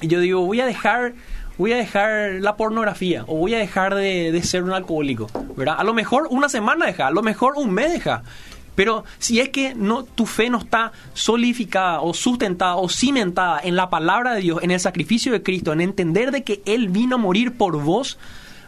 Y yo digo, voy a dejar voy a dejar la pornografía o voy a dejar de, de ser un alcohólico, ¿verdad? A lo mejor una semana deja, a lo mejor un mes deja. Pero si es que no, tu fe no está solidificada o sustentada o cimentada en la palabra de Dios, en el sacrificio de Cristo, en entender de que Él vino a morir por vos,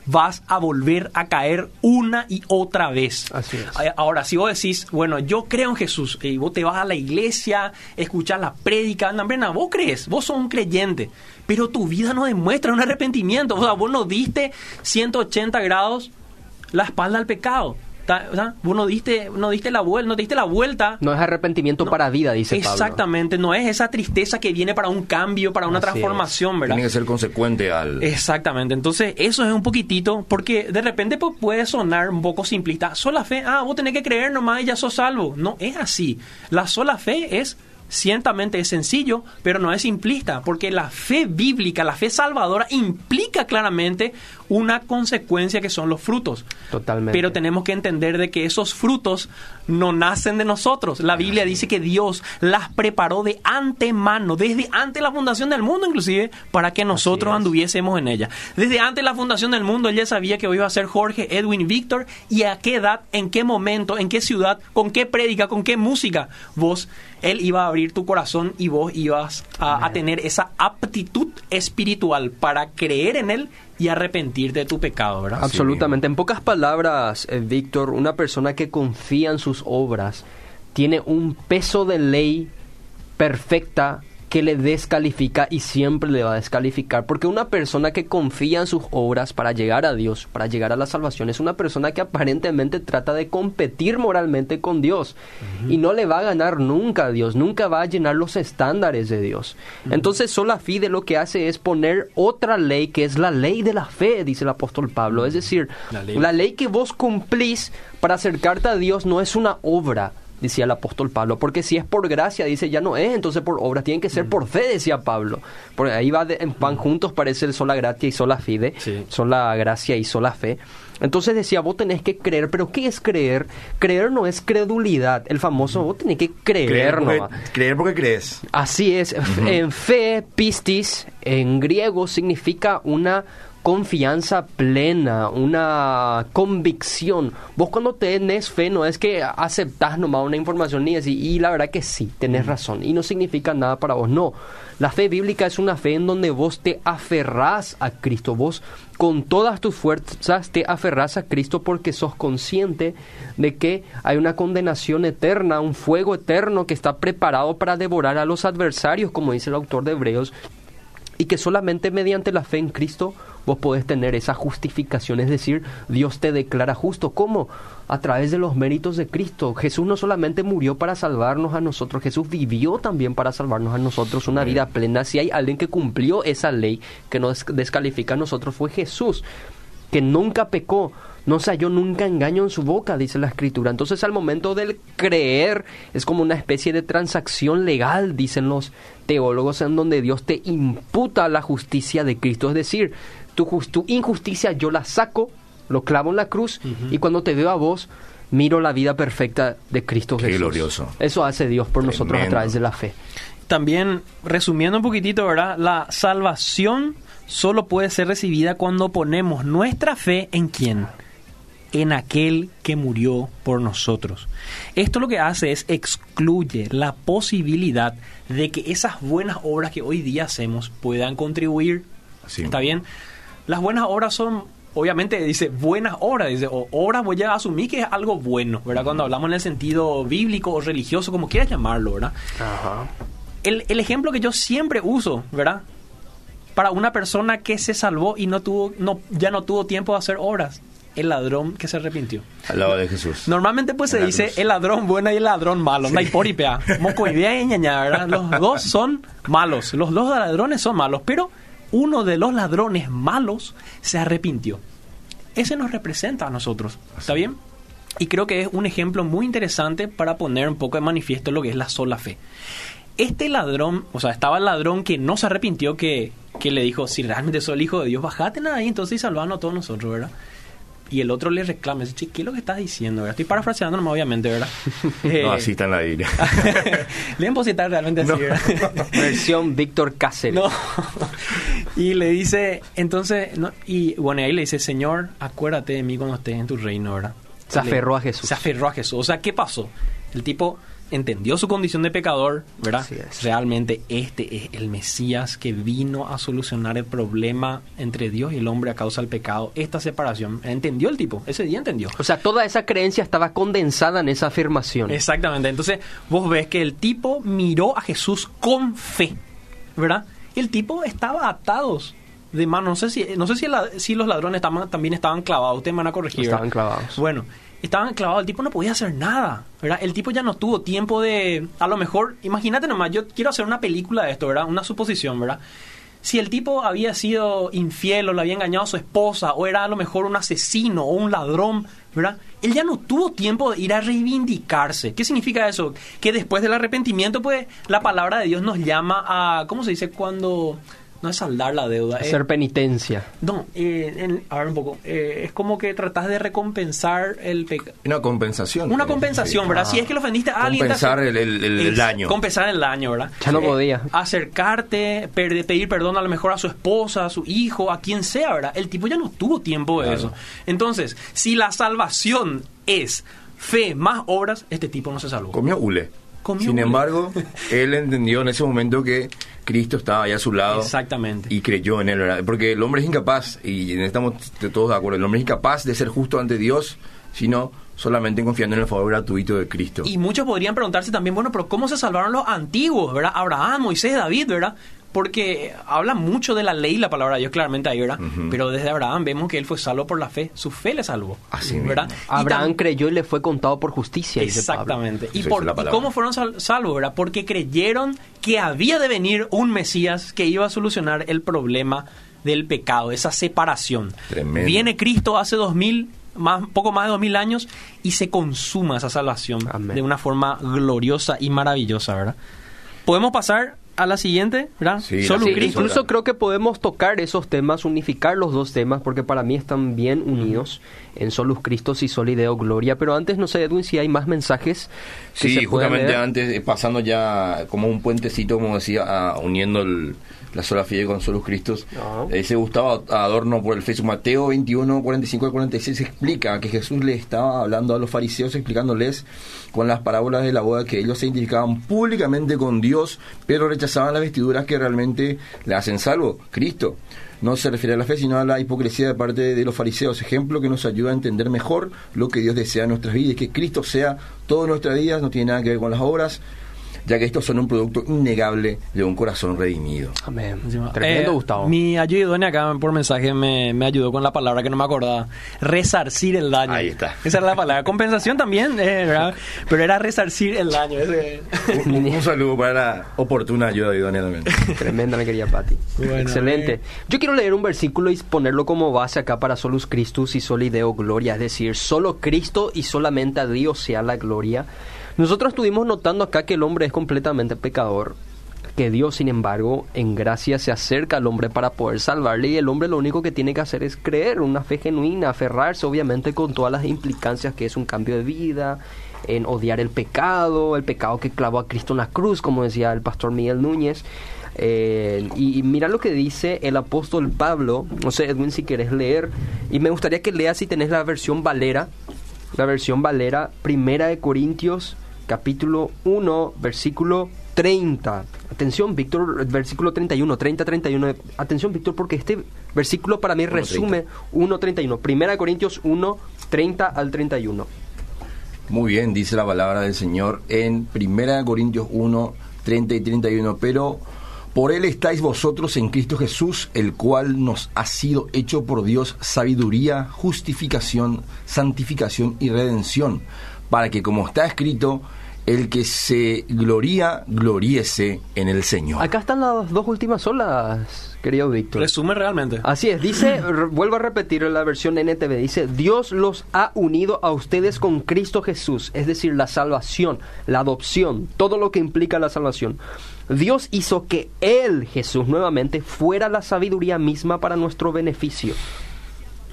vas a volver a caer una y otra vez. Así es. Ahora, si vos decís, bueno, yo creo en Jesús, y vos te vas a la iglesia, escuchas la prédica, no, vos crees, vos sos un creyente, pero tu vida no demuestra un arrepentimiento. O sea, vos no diste 180 grados la espalda al pecado. Ta- o sea, vos no diste, no diste la vuelta, no diste la vuelta. No es arrepentimiento No. para vida, dice Pablo. Exactamente, no es esa tristeza que viene para un cambio, para una Así es. transformación, ¿verdad? Tiene que ser consecuente al... Exactamente, entonces eso es un poquitito, porque de repente pues, puede sonar un poco simplista. Sola fe, ah, vos tenés que creer nomás y ya sos salvo. No es así. La sola fe es, ciertamente es sencillo, pero no es simplista, porque la fe bíblica, la fe salvadora, implica claramente una consecuencia que son los frutos. Totalmente. Pero tenemos que entender de que esos frutos no nacen de nosotros. La Biblia dice que Dios las preparó de antemano, desde antes de la fundación del mundo inclusive, para que nosotros anduviésemos en ella. Desde antes de la fundación del mundo, él ya sabía que hoy iba a ser Jorge, Edwin, Víctor, y a qué edad, en qué momento, en qué ciudad, con qué prédica, con qué música vos Él iba a abrir tu corazón y vos ibas a, a tener esa aptitud espiritual para creer en Él y arrepentirte de tu pecado, ¿verdad? Absolutamente. En pocas palabras, eh, Víctor, una persona que confía en sus obras tiene un peso de ley perfecta que le descalifica y siempre le va a descalificar. Porque una persona que confía en sus obras para llegar a Dios, para llegar a la salvación, es una persona que aparentemente trata de competir moralmente con Dios. Y no le va a ganar nunca a Dios, nunca va a llenar los estándares de Dios. Entonces, sola fide lo que hace es poner otra ley, que es la ley de la fe, dice el apóstol Pablo. Es decir, La ley. la ley que vos cumplís para acercarte a Dios no es una obra, decía el apóstol Pablo, porque si es por gracia, dice, ya no es entonces por obra, tiene que ser por fe, decía Pablo. Porque ahí va de- en van juntos, parece el sola gratia y sola fide, Sí. sola gracia y sola fe. Entonces decía, vos tenés que creer, pero ¿qué es creer? Creer no es credulidad, el famoso, vos tenés que creer, Creer porque, nomás. creer porque crees. Así es. En fe, pistis, en griego significa una confianza plena, una convicción. Vos cuando tenés fe no es que aceptás nomás una información ni decís, y la verdad que sí, tenés razón, y no significa nada para vos. No, la fe bíblica es una fe en donde vos te aferrás a Cristo, vos con todas tus fuerzas te aferrás a Cristo porque sos consciente de que hay una condenación eterna, un fuego eterno que está preparado para devorar a los adversarios, como dice el autor de Hebreos, y que solamente mediante la fe en Cristo vos podés tener esa justificación, es decir, Dios te declara justo. ¿Cómo? A través de los méritos de Cristo. Jesús no solamente murió para salvarnos a nosotros, Jesús vivió también para salvarnos a nosotros una vida plena. Si hay alguien que cumplió esa ley que nos descalifica a nosotros fue Jesús, que nunca pecó. No se halló nunca engaño en su boca, dice la escritura. Entonces al momento del creer es como una especie de transacción legal, dicen los teólogos, en donde Dios te imputa la justicia de Cristo. Es decir, tu, jus- tu injusticia yo la saco, lo clavo en la cruz y cuando te veo a vos, miro la vida perfecta de Cristo Qué Jesús. glorioso. Eso hace Dios por nosotros a través de la fe. También, resumiendo un poquitito, ¿verdad? La salvación solo puede ser recibida cuando ponemos nuestra fe en quién? En aquel que murió por nosotros. Esto lo que hace es excluye la posibilidad de que esas buenas obras que hoy día hacemos puedan contribuir. Sí. ¿Está bien? Las buenas obras son, obviamente dice buenas obras, dice, o obras voy a asumir que es algo bueno, ¿verdad? Cuando hablamos en el sentido bíblico o religioso, como quieras llamarlo, ¿verdad? el, el ejemplo que yo siempre uso, ¿verdad? Para una persona que se salvó y no tuvo, no, ya no tuvo tiempo de hacer obras. El ladrón que se arrepintió. Al lado de Jesús. Normalmente pues se En dice cruz. el ladrón bueno y el ladrón malo. No hay por y ñaña, ¿verdad? Los dos son malos. Los dos ladrones son malos. Pero uno de los ladrones malos se arrepintió. Ese nos representa a nosotros. ¿Está bien? Y creo que es un ejemplo muy interesante para poner un poco de manifiesto lo que es la sola fe. Este ladrón, o sea, estaba el ladrón que no se arrepintió, que, que le dijo, si realmente soy el hijo de Dios, bajate nada ahí, entonces y salvanos a todos nosotros, ¿verdad? Y el otro le reclama, dice, "Che, ¿qué es lo que estás diciendo? ¿verdad? Estoy parafraseando nomás, obviamente, ¿verdad? Eh, [laughs] No, así está en la Biblia. [laughs] Leen positar realmente así, ¿verdad? [laughs] Versión Víctor Cáceres. No. Y le dice, entonces, no, y bueno, ahí le dice, Señor, acuérdate de mí cuando estés en tu reino, ¿verdad? Se Le- aferró a Jesús. Se aferró a Jesús. O sea, ¿qué pasó? El tipo entendió su condición de pecador, ¿verdad? Es. Realmente este es el Mesías que vino a solucionar el problema entre Dios y el hombre a causa del pecado, esta separación. Entendió el tipo, ese día entendió. O sea, toda esa creencia estaba condensada en esa afirmación. Exactamente. Entonces, vos ves que el tipo miró a Jesús con fe, ¿verdad? El tipo estaba atados de mano. No sé si, no sé si, la- si los ladrones también estaban clavados. Ustedes me van a corregir. Estaban clavados. Bueno, estaban clavados. El tipo no podía hacer nada, ¿verdad? El tipo ya no tuvo tiempo de... A lo mejor, imagínate nomás, yo quiero hacer una película de esto, ¿verdad? Una suposición, ¿verdad? Si el tipo había sido infiel o le había engañado a su esposa o era a lo mejor un asesino o un ladrón, ¿verdad? Él ya no tuvo tiempo de ir a reivindicarse. ¿Qué significa eso? Que después del arrepentimiento, pues, la palabra de Dios nos llama a, ¿cómo se dice? Cuando no es saldar la deuda. es- Hacer penitencia. no, eh, en- a ver un poco. eh, es como que tratas de recompensar el pecado. Una compensación. Una Sí. compensación, ¿verdad? Si es que le ofendiste a alguien... Compensar el- el- el es daño. Compensar el daño, ¿verdad? Ya no podía. Acercarte, per- pedir perdón a lo mejor a su esposa, a su hijo, a quien sea, ¿verdad? El tipo ya no tuvo tiempo de Claro. eso. Entonces, si la salvación es fe más obras, este tipo no se salvó. Comió hule. Comió Sin embargo, [laughs] él entendió en ese momento que Cristo estaba ahí a su lado. Exactamente. Y creyó en él, ¿verdad? Porque el hombre es incapaz, y estamos todos de acuerdo, el hombre es incapaz de ser justo ante Dios, sino solamente confiando en el favor gratuito de Cristo. Y muchos podrían preguntarse también, bueno, pero ¿cómo se salvaron los antiguos, verdad? Abraham, Moisés, David, ¿verdad? Porque habla mucho de la ley la palabra de Dios claramente ahí, ¿verdad? Pero desde Abraham vemos que él fue salvo por la fe. Su fe le salvó. Así mismo. ¿verdad? Abraham creyó y le fue contado por justicia. dice Pablo. Exactamente. ¿Y, por, dice la ¿y palabra. cómo fueron sal- salvos, verdad? Porque creyeron que había de venir un Mesías que iba a solucionar el problema del pecado, esa separación. Tremendo. Viene Cristo hace dos mil, más, poco más de dos mil años y se consuma esa salvación Amén. de una forma gloriosa y maravillosa, ¿verdad? Podemos pasar a la siguiente, ¿verdad? Sí, Solo. Incluso creo que podemos tocar esos temas, unificar los dos temas, porque para mí están bien unidos en Solus Christus y Solideo Gloria. Pero antes, no sé, Edwin, si hay más mensajes que Sí, se justamente leer. antes, eh, pasando ya como un puentecito, como decía, a- uniendo el- la sola fide con Solus Christus. Ah. Ese Gustavo Adorno por el Facebook Mateo 21, 45 al 46 explica que Jesús le estaba hablando a los fariseos, explicándoles con las parábolas de la boda que ellos se identificaban públicamente con Dios, pero rechazaban las vestiduras que realmente le hacen salvo, Cristo. No se refiere a la fe, sino a la hipocresía de parte de los fariseos. Ejemplo que nos ayuda a entender mejor lo que Dios desea en nuestras vidas, que Cristo sea todo en nuestras vidas, no tiene nada que ver con las obras, ya que estos son un producto innegable de un corazón redimido. Amén. Tremendo, eh, Gustavo. Mi ayuda idónea acá por mensaje me, me ayudó con la palabra que no me acordaba. Resarcir el daño. Ahí está. Esa era la palabra. Compensación también, eh, ¿verdad? pero era resarcir el daño. ese- Un, un saludo para la oportuna ayuda idónea también. [laughs] Tremenda, mi querida Patti. Bueno, Excelente. eh. Yo quiero leer un versículo y ponerlo como base acá para Solus Christus y Solideo Gloria, es decir, solo Cristo y solamente a Dios sea la gloria. Nosotros estuvimos notando acá que el hombre es completamente pecador, que Dios, sin embargo, en gracia se acerca al hombre para poder salvarle y el hombre lo único que tiene que hacer es creer, una fe genuina, aferrarse obviamente con todas las implicancias que es un cambio de vida, en odiar el pecado, el pecado que clavó a Cristo en la cruz, como decía el pastor Miguel Núñez. Eh, y, mira lo que dice el apóstol Pablo, no sé Edwin si querés leer, y me gustaría que leas si tenés la versión Valera, la versión Valera, Primera de Corintios, capítulo 1, versículo 30. Atención, Víctor, versículo 31, 30, 31. Atención, Víctor, porque este versículo para mí 1:30. resume 1.31. Primera de Corintios 1, 30 al 31. Muy bien, dice la palabra del Señor en 1 Corintios 1, 30 y 31. Pero por Él estáis vosotros en Cristo Jesús, el cual nos ha sido hecho por Dios sabiduría, justificación, santificación y redención, para que como está escrito, el que se gloría, gloríese en el Señor. Acá están las dos últimas olas, querido Víctor. Resume realmente. Así es, dice, [laughs] vuelvo a repetir la versión NTV, dice, Dios los ha unido a ustedes con Cristo Jesús, es decir, la salvación, la adopción, todo lo que implica la salvación. Dios hizo que Él, Jesús, nuevamente, fuera la sabiduría misma para nuestro beneficio.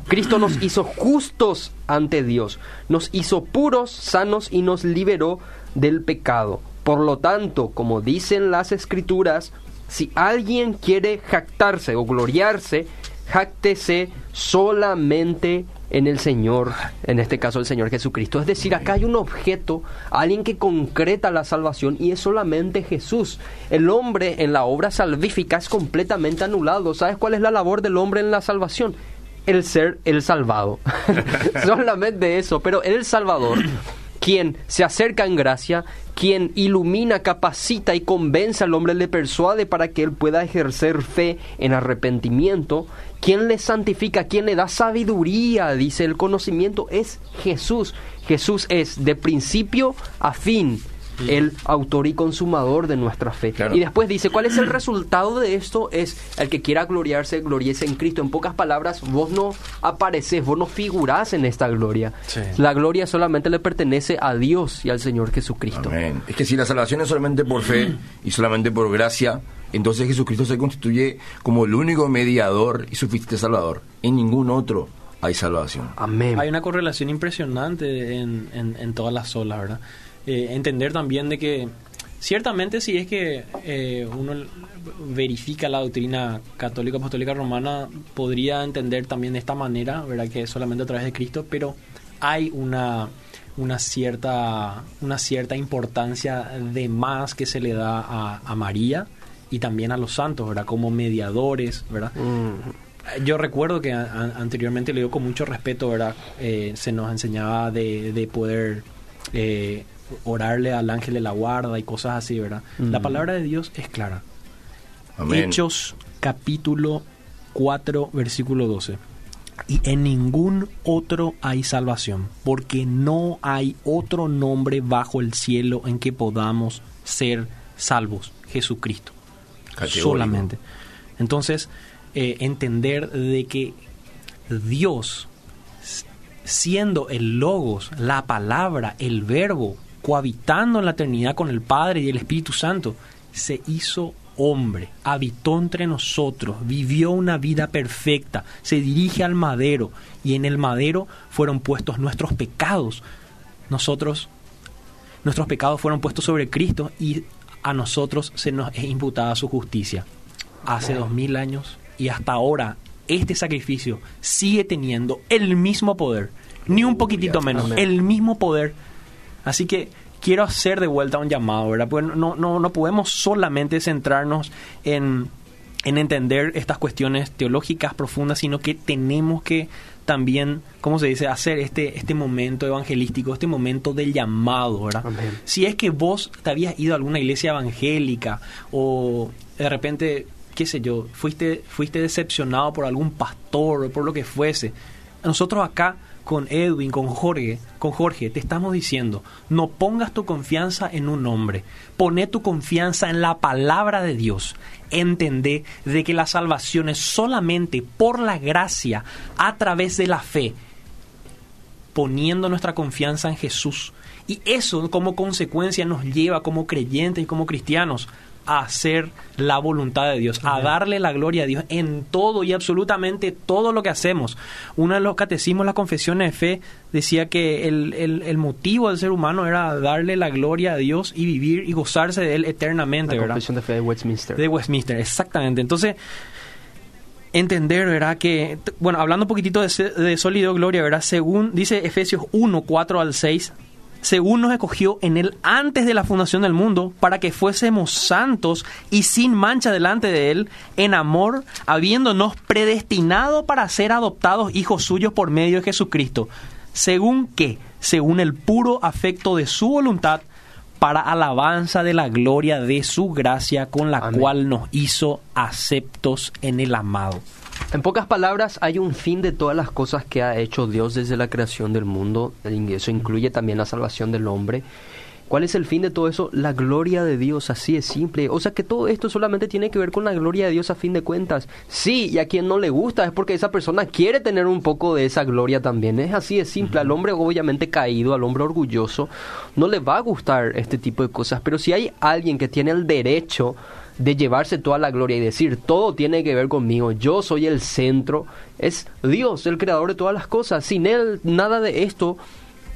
Cristo nos hizo justos ante Dios, nos hizo puros, sanos y nos liberó del pecado. Por lo tanto, como dicen las escrituras, si alguien quiere jactarse o gloriarse, jáctese solamente en el Señor, en este caso el Señor Jesucristo. Es decir, acá hay un objeto, alguien que concreta la salvación y es solamente Jesús. El hombre en la obra salvífica es completamente anulado. ¿Sabes cuál es la labor del hombre en la salvación? El ser el salvado. [laughs] Solamente eso, pero el Salvador, quien se acerca en gracia, quien ilumina, capacita y convence al hombre, le persuade para que él pueda ejercer fe en arrepentimiento, quien le santifica, quien le da sabiduría, dice el conocimiento, es Jesús. Jesús es de principio a fin el autor y consumador de nuestra fe. Claro. Y después dice, ¿cuál es el resultado de esto? Es el que quiera gloriarse, gloriese en Cristo. En pocas palabras, vos no apareces, vos no figurás en esta gloria. Sí. La gloria solamente le pertenece a Dios y al Señor Jesucristo. Amén. Es que si la salvación es solamente por fe y solamente por gracia, entonces Jesucristo se constituye como el único mediador y suficiente salvador. En ningún otro hay salvación. Amén. Hay una correlación impresionante en, en- en todas las olas, ¿verdad? Eh, entender también de que ciertamente si es que eh, uno verifica la doctrina católica apostólica romana, podría entender también de esta manera, ¿verdad? Que es solamente a través de Cristo, pero hay una una cierta, una cierta importancia de más que se le da a, a María y también a los santos, ¿verdad? Como mediadores, ¿verdad? Mm. Yo recuerdo que a- a- anteriormente le digo con mucho respeto, ¿verdad? Eh, se nos enseñaba de, de poder eh, orarle al ángel de la guarda y cosas así, ¿verdad? La palabra de Dios es clara. Amén. Hechos capítulo 4 versículo 12. Y en ningún otro hay salvación, porque no hay otro nombre bajo el cielo en que podamos ser salvos. Jesucristo. Categórico. Solamente. Entonces, eh, entender de que Dios, siendo el logos, la palabra, el verbo, cohabitando en la eternidad con el Padre y el Espíritu Santo, se hizo hombre, habitó entre nosotros, vivió una vida perfecta, se dirige al madero y en el madero fueron puestos nuestros pecados. Nosotros, nuestros pecados fueron puestos sobre Cristo y a nosotros se nos es imputada su justicia. Hace dos mil años y hasta ahora este sacrificio sigue teniendo el mismo poder, ni un poquitito menos, el mismo poder. Así que quiero hacer de vuelta un llamado, ¿verdad? Porque no, no, no podemos solamente centrarnos en, en entender estas cuestiones teológicas profundas, sino que tenemos que también, ¿cómo se dice?, hacer este, este momento evangelístico, este momento del llamado, ¿verdad? Amén. Si es que vos te habías ido a alguna iglesia evangélica o de repente, qué sé yo, fuiste, fuiste decepcionado por algún pastor o por lo que fuese, nosotros acá con Edwin, con Jorge, con Jorge, te estamos diciendo, no pongas tu confianza en un hombre, poné tu confianza en la palabra de Dios. Entendé de que la salvación es solamente por la gracia, a través de la fe, poniendo nuestra confianza en Jesús. Y eso como consecuencia nos lleva como creyentes y como cristianos a hacer la voluntad de Dios, a darle la gloria a Dios en todo y absolutamente todo lo que hacemos. Uno de los catecismos, las confesiones de fe, decía que el, el- el motivo del ser humano era darle la gloria a Dios y vivir y gozarse de Él eternamente, La ¿verdad? confesión de fe de Westminster. De Westminster, exactamente. Entonces, entender, ¿verdad? Que, bueno, hablando un poquitito de, de sólido gloria, ¿verdad? Según dice Efesios 1, 4 al 6, según nos escogió en él antes de la fundación del mundo, para que fuésemos santos y sin mancha delante de él, en amor, habiéndonos predestinado para ser adoptados hijos suyos por medio de Jesucristo, según que, según el puro afecto de su voluntad, para alabanza de la gloria de su gracia con la Amén. cual nos hizo aceptos en el amado. En pocas palabras, hay un fin de todas las cosas que ha hecho Dios desde la creación del mundo. Eso incluye también la salvación del hombre. ¿Cuál es el fin de todo eso? La gloria de Dios, así es simple. O sea que todo esto solamente tiene que ver con la gloria de Dios a fin de cuentas. Sí, y a quien no le gusta es porque esa persona quiere tener un poco de esa gloria también. Es así de simple. Al hombre obviamente caído, al hombre orgulloso, no le va a gustar este tipo de cosas. Pero si hay alguien que tiene el derecho de llevarse toda la gloria y decir todo tiene que ver conmigo, yo soy el centro, es Dios, el creador de todas las cosas. Sin Él nada de esto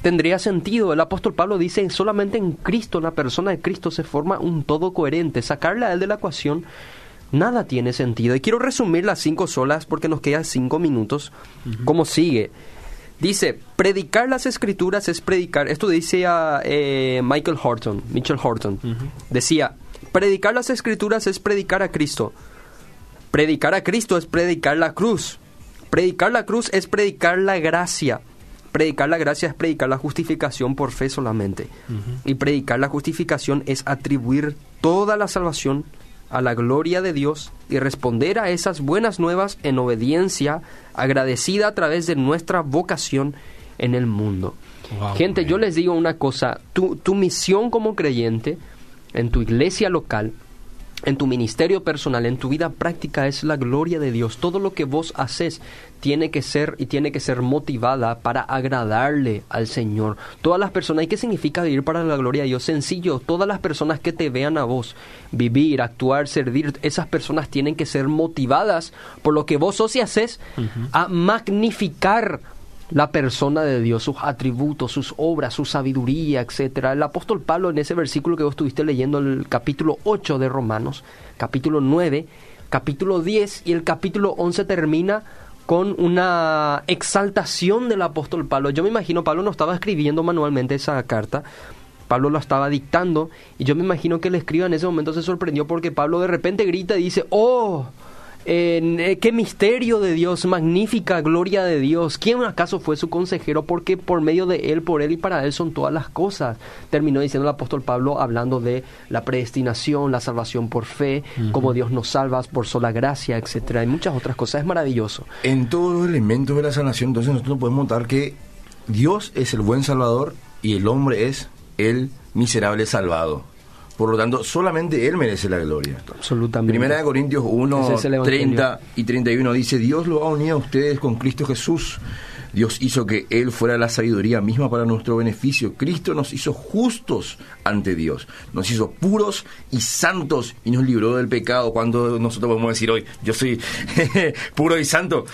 tendría sentido. El apóstol Pablo dice, solamente en Cristo, en la persona de Cristo, se forma un todo coherente. Sacarle a Él de la ecuación, nada tiene sentido. Y quiero resumir las cinco solas porque nos quedan cinco minutos. Como sigue. Dice, predicar las escrituras es predicar. Esto decía eh, Michael Horton, Mitchell Horton. Decía, predicar las escrituras es predicar a Cristo. Predicar a Cristo es predicar la cruz. Predicar la cruz es predicar la gracia. Predicar la gracia es predicar la justificación por fe solamente. Y predicar la justificación es atribuir toda la salvación a la gloria de Dios y responder a esas buenas nuevas en obediencia, agradecida a través de nuestra vocación en el mundo. Wow, Gente, yo les digo una cosa, tu, tu misión como creyente en tu iglesia local, en tu ministerio personal, en tu vida práctica es la gloria de Dios. Todo lo que vos haces tiene que ser y tiene que ser motivada para agradarle al Señor. Todas las personas, ¿y qué significa vivir para la gloria de Dios? Sencillo, todas las personas que te vean a vos vivir, actuar, servir, esas personas tienen que ser motivadas por lo que vos sos y haces a magnificar la persona de Dios, sus atributos, sus obras, su sabiduría, etcétera. El apóstol Pablo en ese versículo que vos estuviste leyendo, el capítulo 8 de Romanos, capítulo 9, capítulo 10 y el capítulo 11 termina con una exaltación del apóstol Pablo. Yo me imagino, Pablo no estaba escribiendo manualmente esa carta, Pablo lo estaba dictando y yo me imagino que el escriba en ese momento se sorprendió porque Pablo de repente grita y dice, oh, eh, qué misterio de Dios, magnífica gloria de Dios. ¿Quién acaso fue su consejero? Porque por medio de él, por él y para él son todas las cosas. Terminó diciendo el apóstol Pablo hablando de la predestinación, la salvación por fe, cómo Dios nos salva por sola gracia, etcétera, y muchas otras cosas. Es maravilloso. En todos los elementos de la salvación, entonces nosotros podemos notar que Dios es el buen salvador y el hombre es el miserable salvado. Por lo tanto, solamente Él merece la gloria. Absolutamente. Primera de Corintios 1, Ese es el Evangelio. 30 y 31 dice, Dios lo ha unido a ustedes con Cristo Jesús. Dios hizo que Él fuera la sabiduría misma para nuestro beneficio. Cristo nos hizo justos ante Dios. Nos hizo puros y santos y nos libró del pecado. Cuando nosotros podemos decir hoy, yo soy [laughs] puro y santo.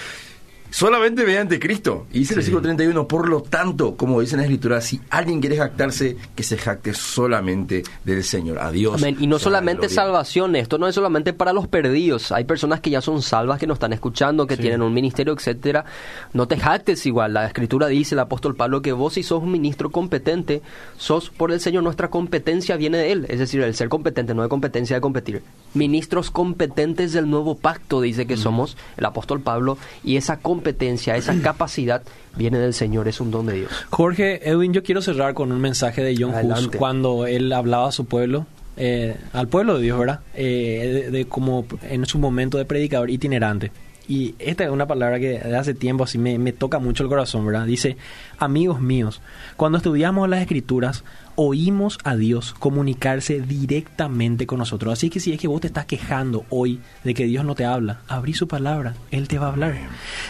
Solamente mediante Cristo. Y dice el versículo 31, por lo tanto, como dice en la Escritura, si alguien quiere jactarse, que se jacte solamente del Señor. A Dios. Amén. Y no solamente gloria. salvación, esto no es solamente para los perdidos. Hay personas que ya son salvas, que nos están escuchando, que tienen un ministerio, etcétera. No te jactes igual. La escritura dice, el apóstol Pablo, que vos si sos un ministro competente, sos por el Señor, nuestra competencia viene de Él. Es decir, el ser competente, no de competencia de competir. Ministros competentes del nuevo pacto, dice que somos el apóstol Pablo, y esa competencia, esa [clears throat] capacidad viene del Señor, es un don de Dios. Jorge, Edwin, yo quiero cerrar con un mensaje de John Hus Adelante. cuando él hablaba a su pueblo, eh, al pueblo de Dios, ¿verdad? Eh, de, de como en su momento de predicador itinerante. Y esta es una palabra que de hace tiempo así me, me toca mucho el corazón, ¿verdad? Dice, amigos míos, cuando estudiamos las escrituras, oímos a Dios comunicarse directamente con nosotros. Así que si es que vos te estás quejando hoy de que Dios no te habla, abrí su palabra, Él te va a hablar.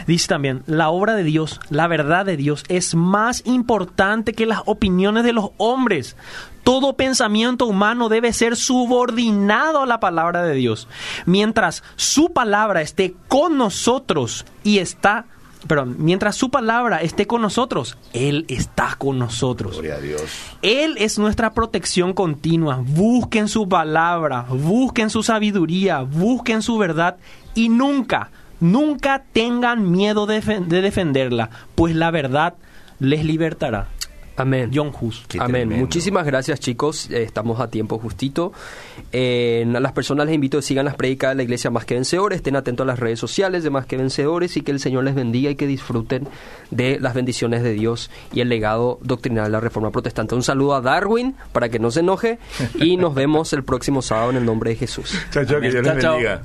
Dice también, la obra de Dios, la verdad de Dios es más importante que las opiniones de los hombres. Todo pensamiento humano debe ser subordinado a la palabra de Dios. Mientras su palabra esté con nosotros y está, perdón, mientras su palabra esté con nosotros, Él está con nosotros. Gloria a Dios. Él es nuestra protección continua. Busquen su palabra, busquen su sabiduría, busquen su verdad y nunca, nunca tengan miedo de, defen- de defenderla, pues la verdad les libertará. Amén. John Hus. Qué Amén. tremendo. Muchísimas gracias, chicos. Eh, estamos a tiempo justito. Eh, a las personas les invito a que sigan las predicas de la iglesia Más que Vencedores. Estén atentos a las redes sociales de Más que Vencedores y que el Señor les bendiga y que disfruten de las bendiciones de Dios y el legado doctrinal de la Reforma Protestante. Un saludo a Darwin para que no se enoje y nos vemos el próximo sábado en el nombre de Jesús. Chao, chao, que. Dios les bendiga.